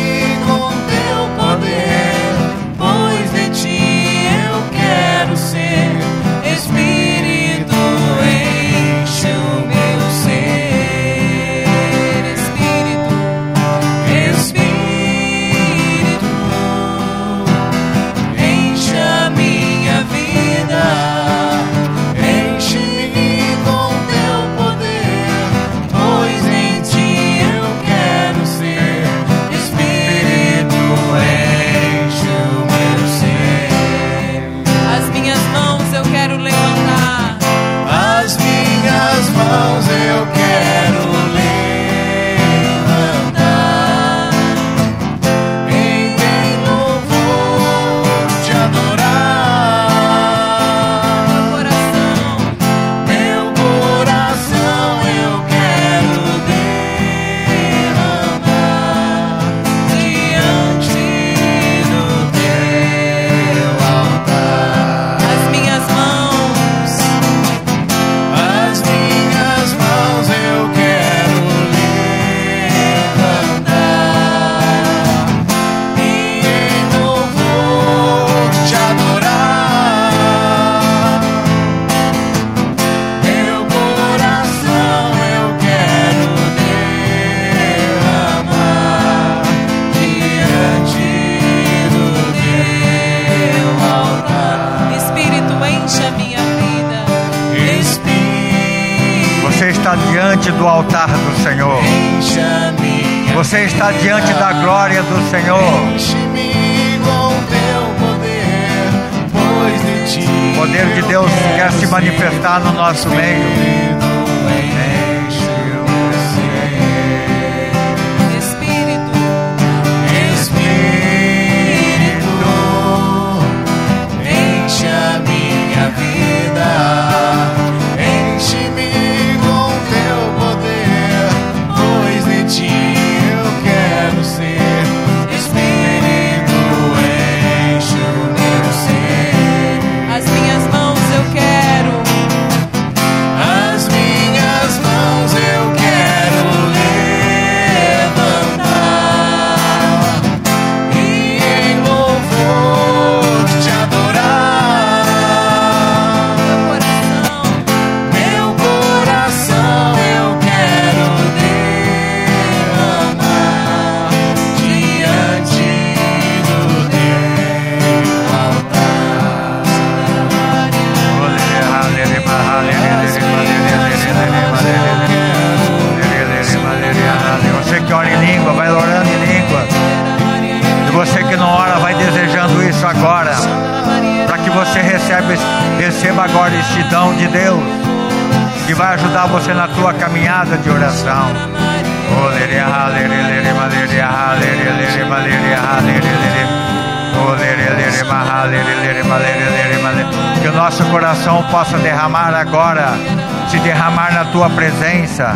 Speaker 3: Tua presença,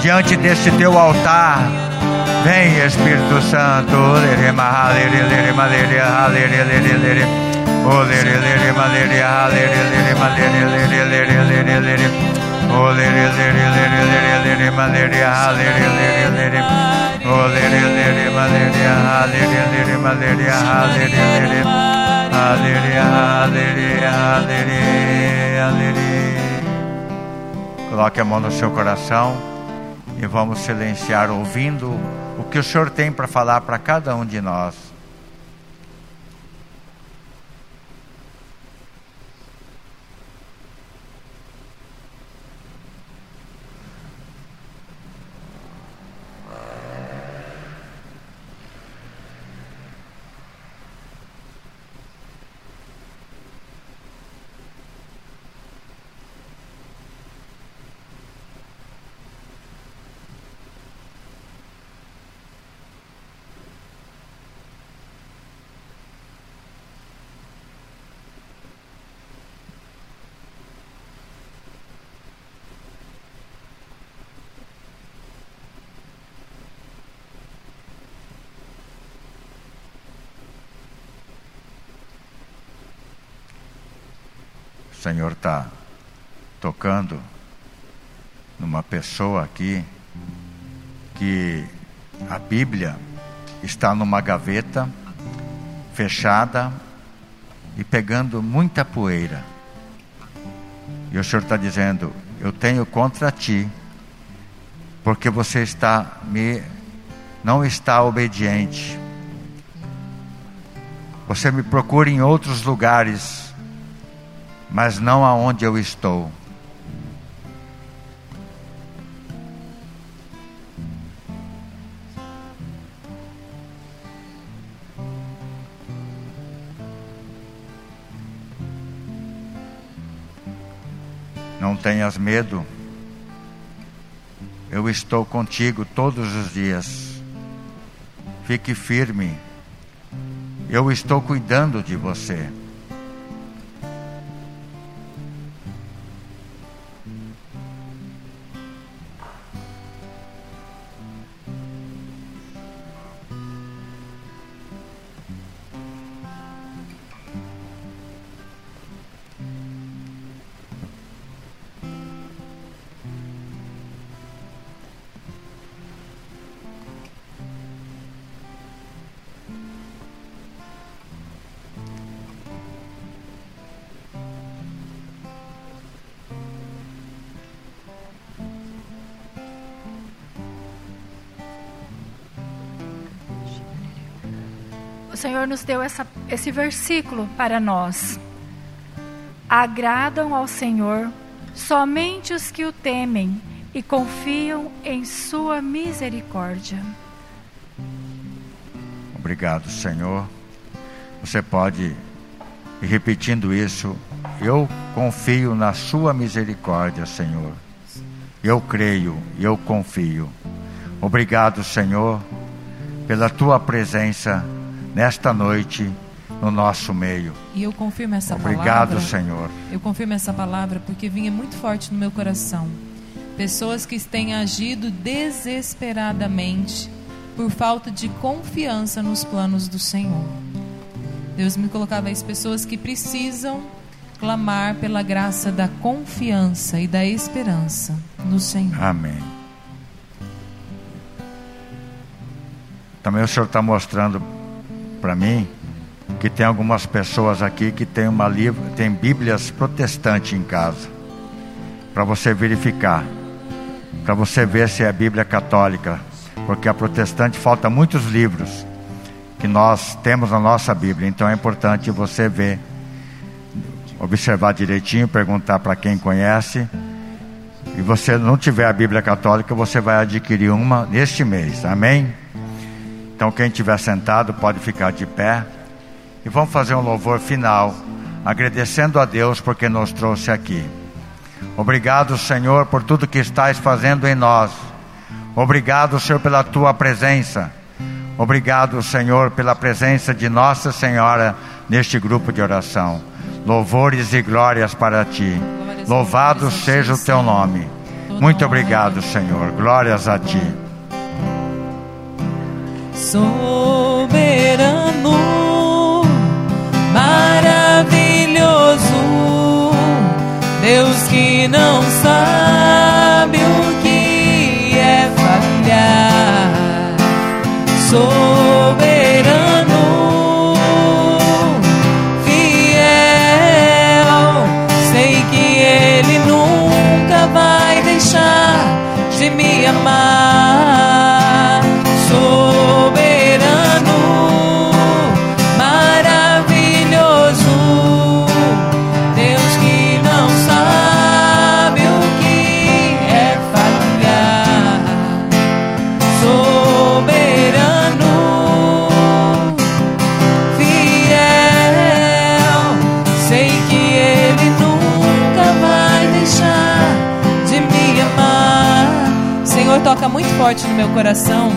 Speaker 3: diante deste teu altar. Vem Espírito Santo. Coloque a mão no seu coração e vamos silenciar ouvindo o que o Senhor tem para falar para cada um de nós. O Senhor está tocando numa pessoa aqui que a Bíblia está numa gaveta fechada e pegando muita poeira. E o Senhor está dizendo: Eu tenho contra ti, porque você está me não está obediente. Você me procura em outros lugares, mas não aonde eu estou. Não tenhas medo. Eu estou contigo todos os dias. Fique firme. Eu estou cuidando de você.
Speaker 4: Nos deu essa, esse versículo para nós. Agradam ao Senhor somente os que o temem, e confiam em Sua misericórdia.
Speaker 3: Obrigado, Senhor. Você pode ir repetindo isso. Eu confio na Sua misericórdia, Senhor. Eu creio eu confio. Obrigado, Senhor, pela Tua presença nesta noite no nosso meio.
Speaker 1: E eu confirmo essa
Speaker 3: Obrigado,
Speaker 1: palavra.
Speaker 3: Senhor.
Speaker 1: Eu confirmo essa palavra porque vinha muito forte no meu coração. Pessoas que têm agido desesperadamente por falta de confiança nos planos do Senhor. Deus me colocava as pessoas que precisam clamar pela graça da confiança e da esperança no Senhor.
Speaker 3: Amém. Também o Senhor está mostrando para mim que tem algumas pessoas aqui que tem uma tem Bíblias protestantes em casa, para você verificar, para você ver se é Bíblia católica, porque a protestante falta muitos livros que nós temos na nossa Bíblia, então é importante você ver, observar direitinho, perguntar para quem conhece. E você não tiver a Bíblia católica, você vai adquirir uma neste mês. Amém? Então quem estiver sentado pode ficar de pé. E vamos fazer um louvor final, agradecendo a Deus porque nos trouxe aqui. Obrigado, Senhor, por tudo que estás fazendo em nós. Obrigado, Senhor, pela tua presença. Obrigado, Senhor, pela presença de Nossa Senhora neste grupo de oração. Louvores e glórias para ti. Louvado seja o teu nome. Muito obrigado, Senhor. Glórias a ti.
Speaker 1: Soberano, maravilhoso, Deus que não sabe o que é falhar. Soberano, forte no meu coração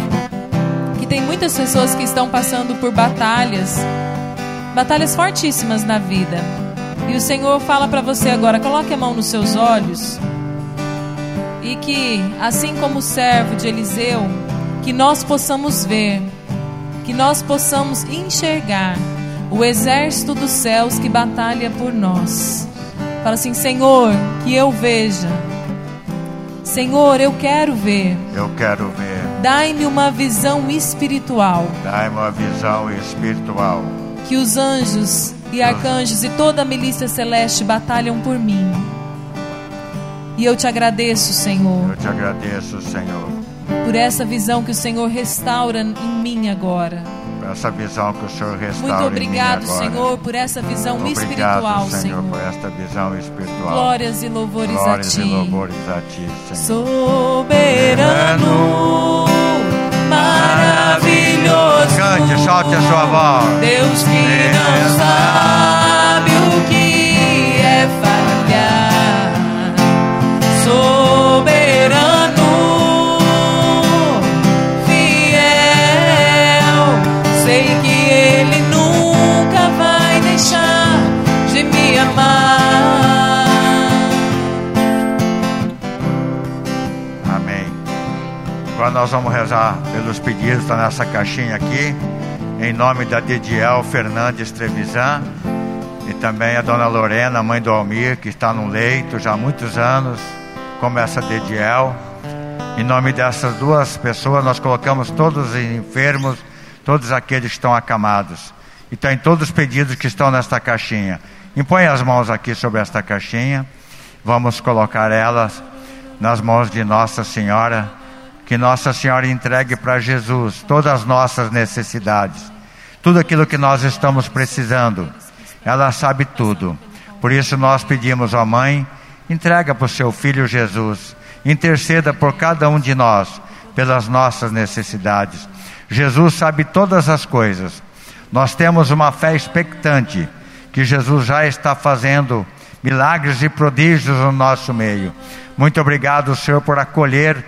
Speaker 1: que tem muitas pessoas que estão passando por batalhas, batalhas fortíssimas na vida. E o Senhor fala para você agora: coloque a mão nos seus olhos e que, assim como o servo de Eliseu, que nós possamos ver, que nós possamos enxergar o exército dos céus que batalha por nós. Fala assim, Senhor, que eu veja. Senhor, eu quero ver.
Speaker 3: Eu quero ver.
Speaker 1: Dai-me uma visão espiritual,
Speaker 3: Dai-me uma visão espiritual.
Speaker 1: que os anjos e arcanjos e toda a milícia celeste batalham por mim. E eu te agradeço, Senhor,
Speaker 3: Eu te agradeço, Senhor,
Speaker 1: por essa visão que o Senhor restaura em mim agora.
Speaker 3: Essa visão que o Senhor restaura
Speaker 1: Muito obrigado. Senhor, por essa visão
Speaker 3: Obrigado,
Speaker 1: espiritual,
Speaker 3: Senhor,
Speaker 1: Senhor.
Speaker 3: por esta visão espiritual.
Speaker 1: Glórias e louvores
Speaker 3: Glórias
Speaker 1: a
Speaker 3: e
Speaker 1: Ti.
Speaker 3: louvores a Ti, Senhor.
Speaker 1: Soberano, maravilhoso.
Speaker 3: Cante, solte a sua voz.
Speaker 1: Deus que não sabe
Speaker 3: nós vamos rezar pelos pedidos, está nessa caixinha aqui. Em nome da Didiel Fernandes Trevisan e também a dona Lorena, mãe do Almir, que está no leito já há muitos anos, como essa Didiel. Em nome dessas duas pessoas, nós colocamos todos os enfermos, todos aqueles que estão acamados. E tem todos os pedidos que estão nesta caixinha. Impõe as mãos aqui sobre esta caixinha. Vamos colocar elas nas mãos de Nossa Senhora. Que Nossa Senhora entregue para Jesus todas as nossas necessidades, tudo aquilo que nós estamos precisando. Ela sabe tudo. Por isso nós pedimos à mãe, entrega para o seu filho Jesus interceda por cada um de nós, pelas nossas necessidades. Jesus sabe todas as coisas. Nós temos uma fé expectante que Jesus já está fazendo milagres e prodígios no nosso meio. Muito obrigado, Senhor, por acolher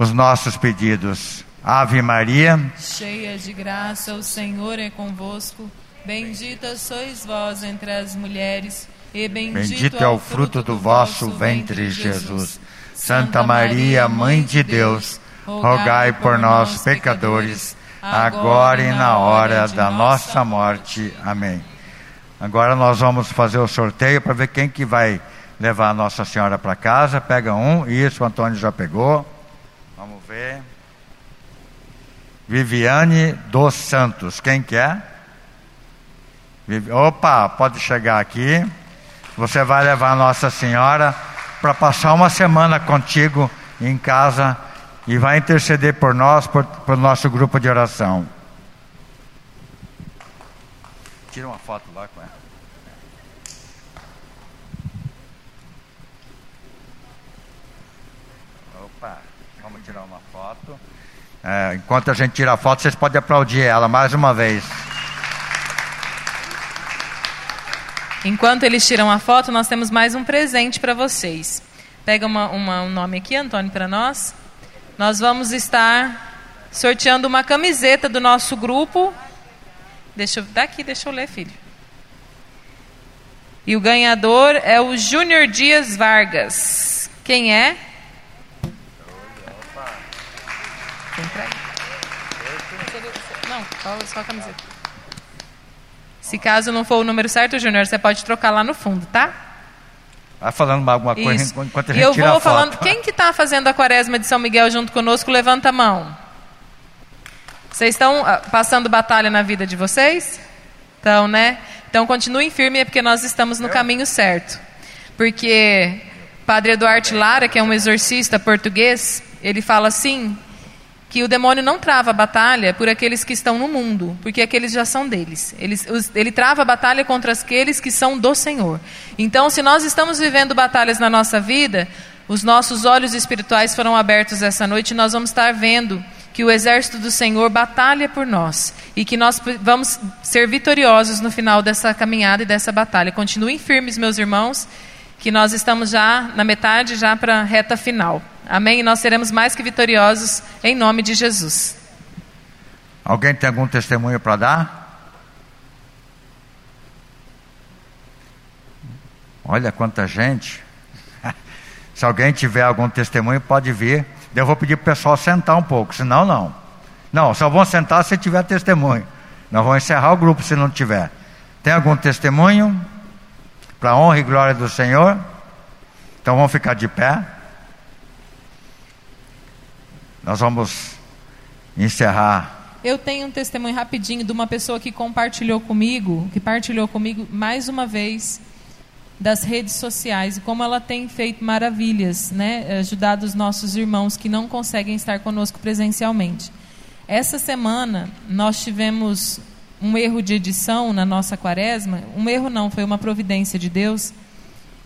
Speaker 3: os nossos pedidos. Ave Maria,
Speaker 1: cheia de graça, o Senhor é convosco. Bendita sois vós entre as mulheres, e bendito,
Speaker 3: bendito é o fruto do vosso ventre, Jesus. Santa Maria, Mãe de Deus, rogai por nós, pecadores, agora e na hora da nossa morte. Amém. Agora nós vamos fazer o sorteio para ver quem que vai levar a Nossa Senhora para casa. Pega um, isso, o Antônio já pegou. Vamos ver. Viviane dos Santos, quem quer? É? Opa, pode chegar aqui. Você vai levar Nossa Senhora para passar uma semana contigo em casa e vai interceder por nós, por, por nosso grupo de oração. Tira uma foto lá com ela. Opa, vamos tirar uma foto. É, enquanto a gente tira a foto, vocês podem aplaudir ela mais uma vez.
Speaker 1: Enquanto eles tiram a foto, nós temos mais um presente para vocês. Pega uma, uma, um nome aqui, Antônio, para nós. Nós vamos estar sorteando uma camiseta do nosso grupo. Deixa eu, daqui, deixa eu ler, filho. E o ganhador é o Júnior Dias Vargas. Quem é? Não, só, a camiseta. Se caso não for o número certo, Júnior, você pode trocar lá no fundo, tá?
Speaker 3: Vai falando alguma coisa Isso. enquanto a gente
Speaker 1: E eu vou falando, quem que está fazendo a quaresma de São Miguel junto conosco, levanta a mão. Vocês estão ah, passando batalha na vida de vocês? Então, né? Então continuem firmes, porque nós estamos no caminho certo. Porque Padre Eduardo Lara, que é um exorcista português, ele fala assim, que o demônio não trava a batalha por aqueles que estão no mundo, porque aqueles já são deles. Ele, ele trava a batalha contra aqueles que são do Senhor. Então, se nós estamos vivendo batalhas na nossa vida, os nossos olhos espirituais foram abertos essa noite e nós vamos estar vendo que o exército do Senhor batalha por nós e que nós vamos ser vitoriosos no final dessa caminhada e dessa batalha. Continuem firmes, meus irmãos, que nós estamos já na metade, já para a reta final. Amém? E nós seremos mais que vitoriosos em nome de Jesus.
Speaker 3: Alguém tem algum testemunho para dar? Olha quanta gente. Se alguém tiver algum testemunho, pode vir. Eu vou pedir para o pessoal sentar um pouco, senão não. Não, só vão sentar se tiver testemunho. Nós vamos encerrar o grupo se não tiver. Tem algum testemunho? Para honra e glória do Senhor? Então vamos ficar de pé. Nós vamos encerrar.
Speaker 1: Eu tenho um testemunho rapidinho de uma pessoa que compartilhou comigo, que partilhou comigo mais uma vez das redes sociais e como ela tem feito maravilhas, né? Ajudado os nossos irmãos que não conseguem estar conosco presencialmente. Essa semana nós tivemos um erro de edição na nossa quaresma, um erro não, foi uma providência de Deus,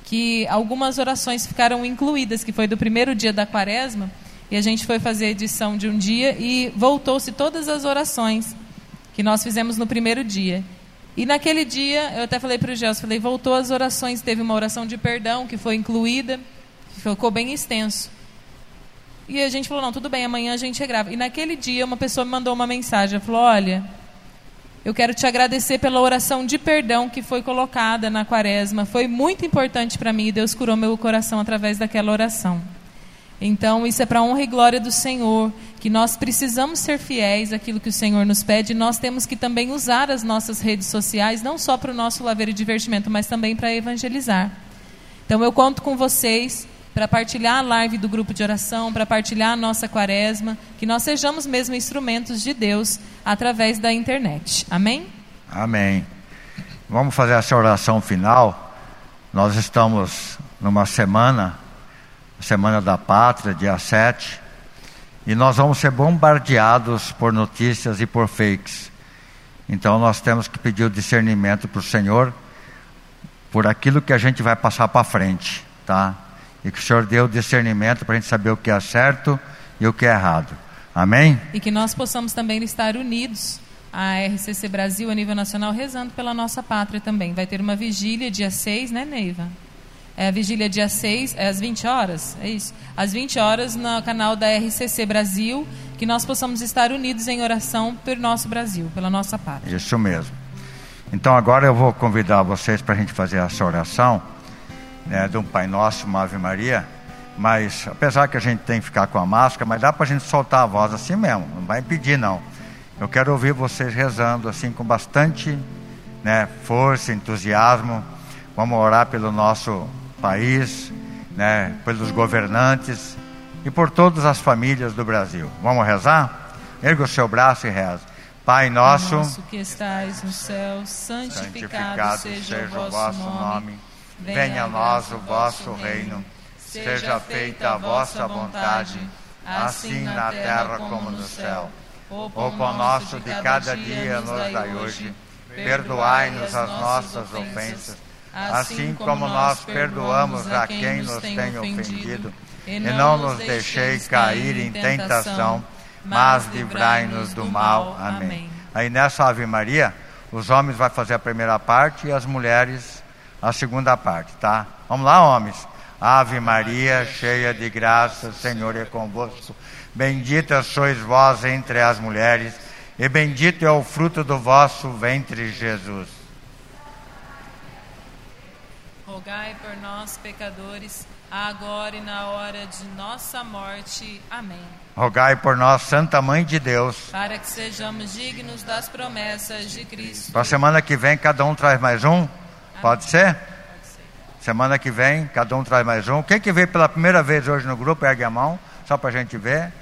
Speaker 1: que algumas orações ficaram incluídas, que foi do primeiro dia da quaresma, e a gente foi fazer a edição de um dia e voltou-se todas as orações que nós fizemos no primeiro dia. E naquele dia, eu até falei para o Gelson, falei, voltou as orações, teve uma oração de perdão que foi incluída, ficou bem extenso. E a gente falou, não, tudo bem, amanhã a gente regrava. E naquele dia, uma pessoa me mandou uma mensagem, falou, olha, eu quero te agradecer pela oração de perdão que foi colocada na quaresma. Foi muito importante para mim e Deus curou meu coração através daquela oração. Então, isso é para honra e glória do Senhor, que nós precisamos ser fiéis àquilo que o Senhor nos pede, e nós temos que também usar as nossas redes sociais, não só para o nosso laver e divertimento, mas também para evangelizar. Então, eu conto com vocês para partilhar a live do grupo de oração, para partilhar a nossa quaresma, que nós sejamos mesmo instrumentos de Deus através da internet. Amém?
Speaker 3: Amém. Vamos fazer essa oração final. Nós estamos numa semana Semana da Pátria, dia 7, e nós vamos ser bombardeados por notícias e por fakes. Então nós temos que pedir o discernimento para o Senhor por aquilo que a gente vai passar para frente, tá? E que o Senhor dê o discernimento para a gente saber o que é certo e o que é errado. Amém?
Speaker 1: E que nós possamos também estar unidos a RCC Brasil a nível nacional rezando pela nossa pátria também. Vai ter uma vigília dia 6, né, Neiva? É a vigília dia 6, é às 20 horas, é isso? Às 20 horas no canal da RCC Brasil, que nós possamos estar unidos em oração pelo nosso Brasil, pela nossa pátria.
Speaker 3: Isso mesmo. Então agora eu vou convidar vocês para a gente fazer essa oração né, de um Pai Nosso, uma Ave Maria. Mas apesar que a gente tem que ficar com a máscara, mas dá para a gente soltar a voz assim mesmo, não vai impedir não. Eu quero ouvir vocês rezando assim com bastante né, força, entusiasmo. Vamos orar pelo nosso país, né, pelos governantes e por todas as famílias do Brasil. Vamos rezar? Erga o seu braço e reza. Pai nosso,
Speaker 1: nosso que estais no céu, santificado, santificado seja, o vosso nome.
Speaker 3: Venha a nós o vosso reino. Seja feita a vossa vontade, assim na terra como no céu. O pão nosso de cada dia nos dai hoje. Perdoai-nos as nossas ofensas assim como nós perdoamos a quem nos tem ofendido, e não nos deixeis cair em tentação, mas livrai-nos do mal. Amém. Aí nessa Ave Maria, os homens vão fazer a primeira parte e as mulheres a segunda parte, tá? Vamos lá, homens. Ave Maria, cheia de graça, Senhor é convosco. Bendita sois vós entre as mulheres, e bendito é o fruto do vosso ventre, Jesus.
Speaker 1: rogai por nós, pecadores, agora e na hora de nossa morte. Amém.
Speaker 3: Rogai por nós, Santa Mãe de Deus,
Speaker 1: para que sejamos dignos das promessas de Cristo.
Speaker 3: Para a semana que vem, cada um traz mais um? Pode ser? Pode ser. Semana que vem, cada um traz mais um. Quem que veio pela primeira vez hoje no grupo, ergue a mão, só para a gente ver.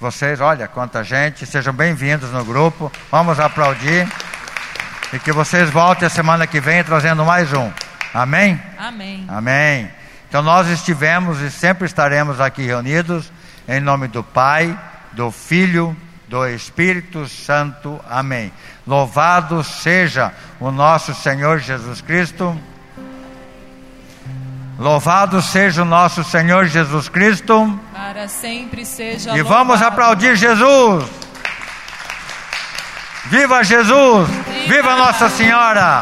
Speaker 3: Vocês, olha quanta gente, sejam bem-vindos no grupo. Vamos aplaudir. E que vocês voltem a semana que vem trazendo mais um. Amém?
Speaker 1: Amém.
Speaker 3: Amém. Então nós estivemos e sempre estaremos aqui reunidos em nome do Pai, do Filho, do Espírito Santo. Amém. Louvado seja o nosso Senhor Jesus Cristo. Louvado seja o nosso Senhor Jesus Cristo.
Speaker 1: Para sempre seja
Speaker 3: E vamos aplaudir Jesus. Viva Jesus! Viva, Viva Nossa Senhora!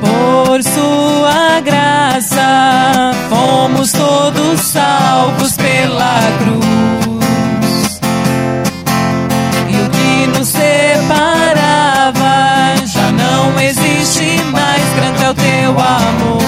Speaker 1: Por sua graça, fomos todos salvos pela cruz. meu amor.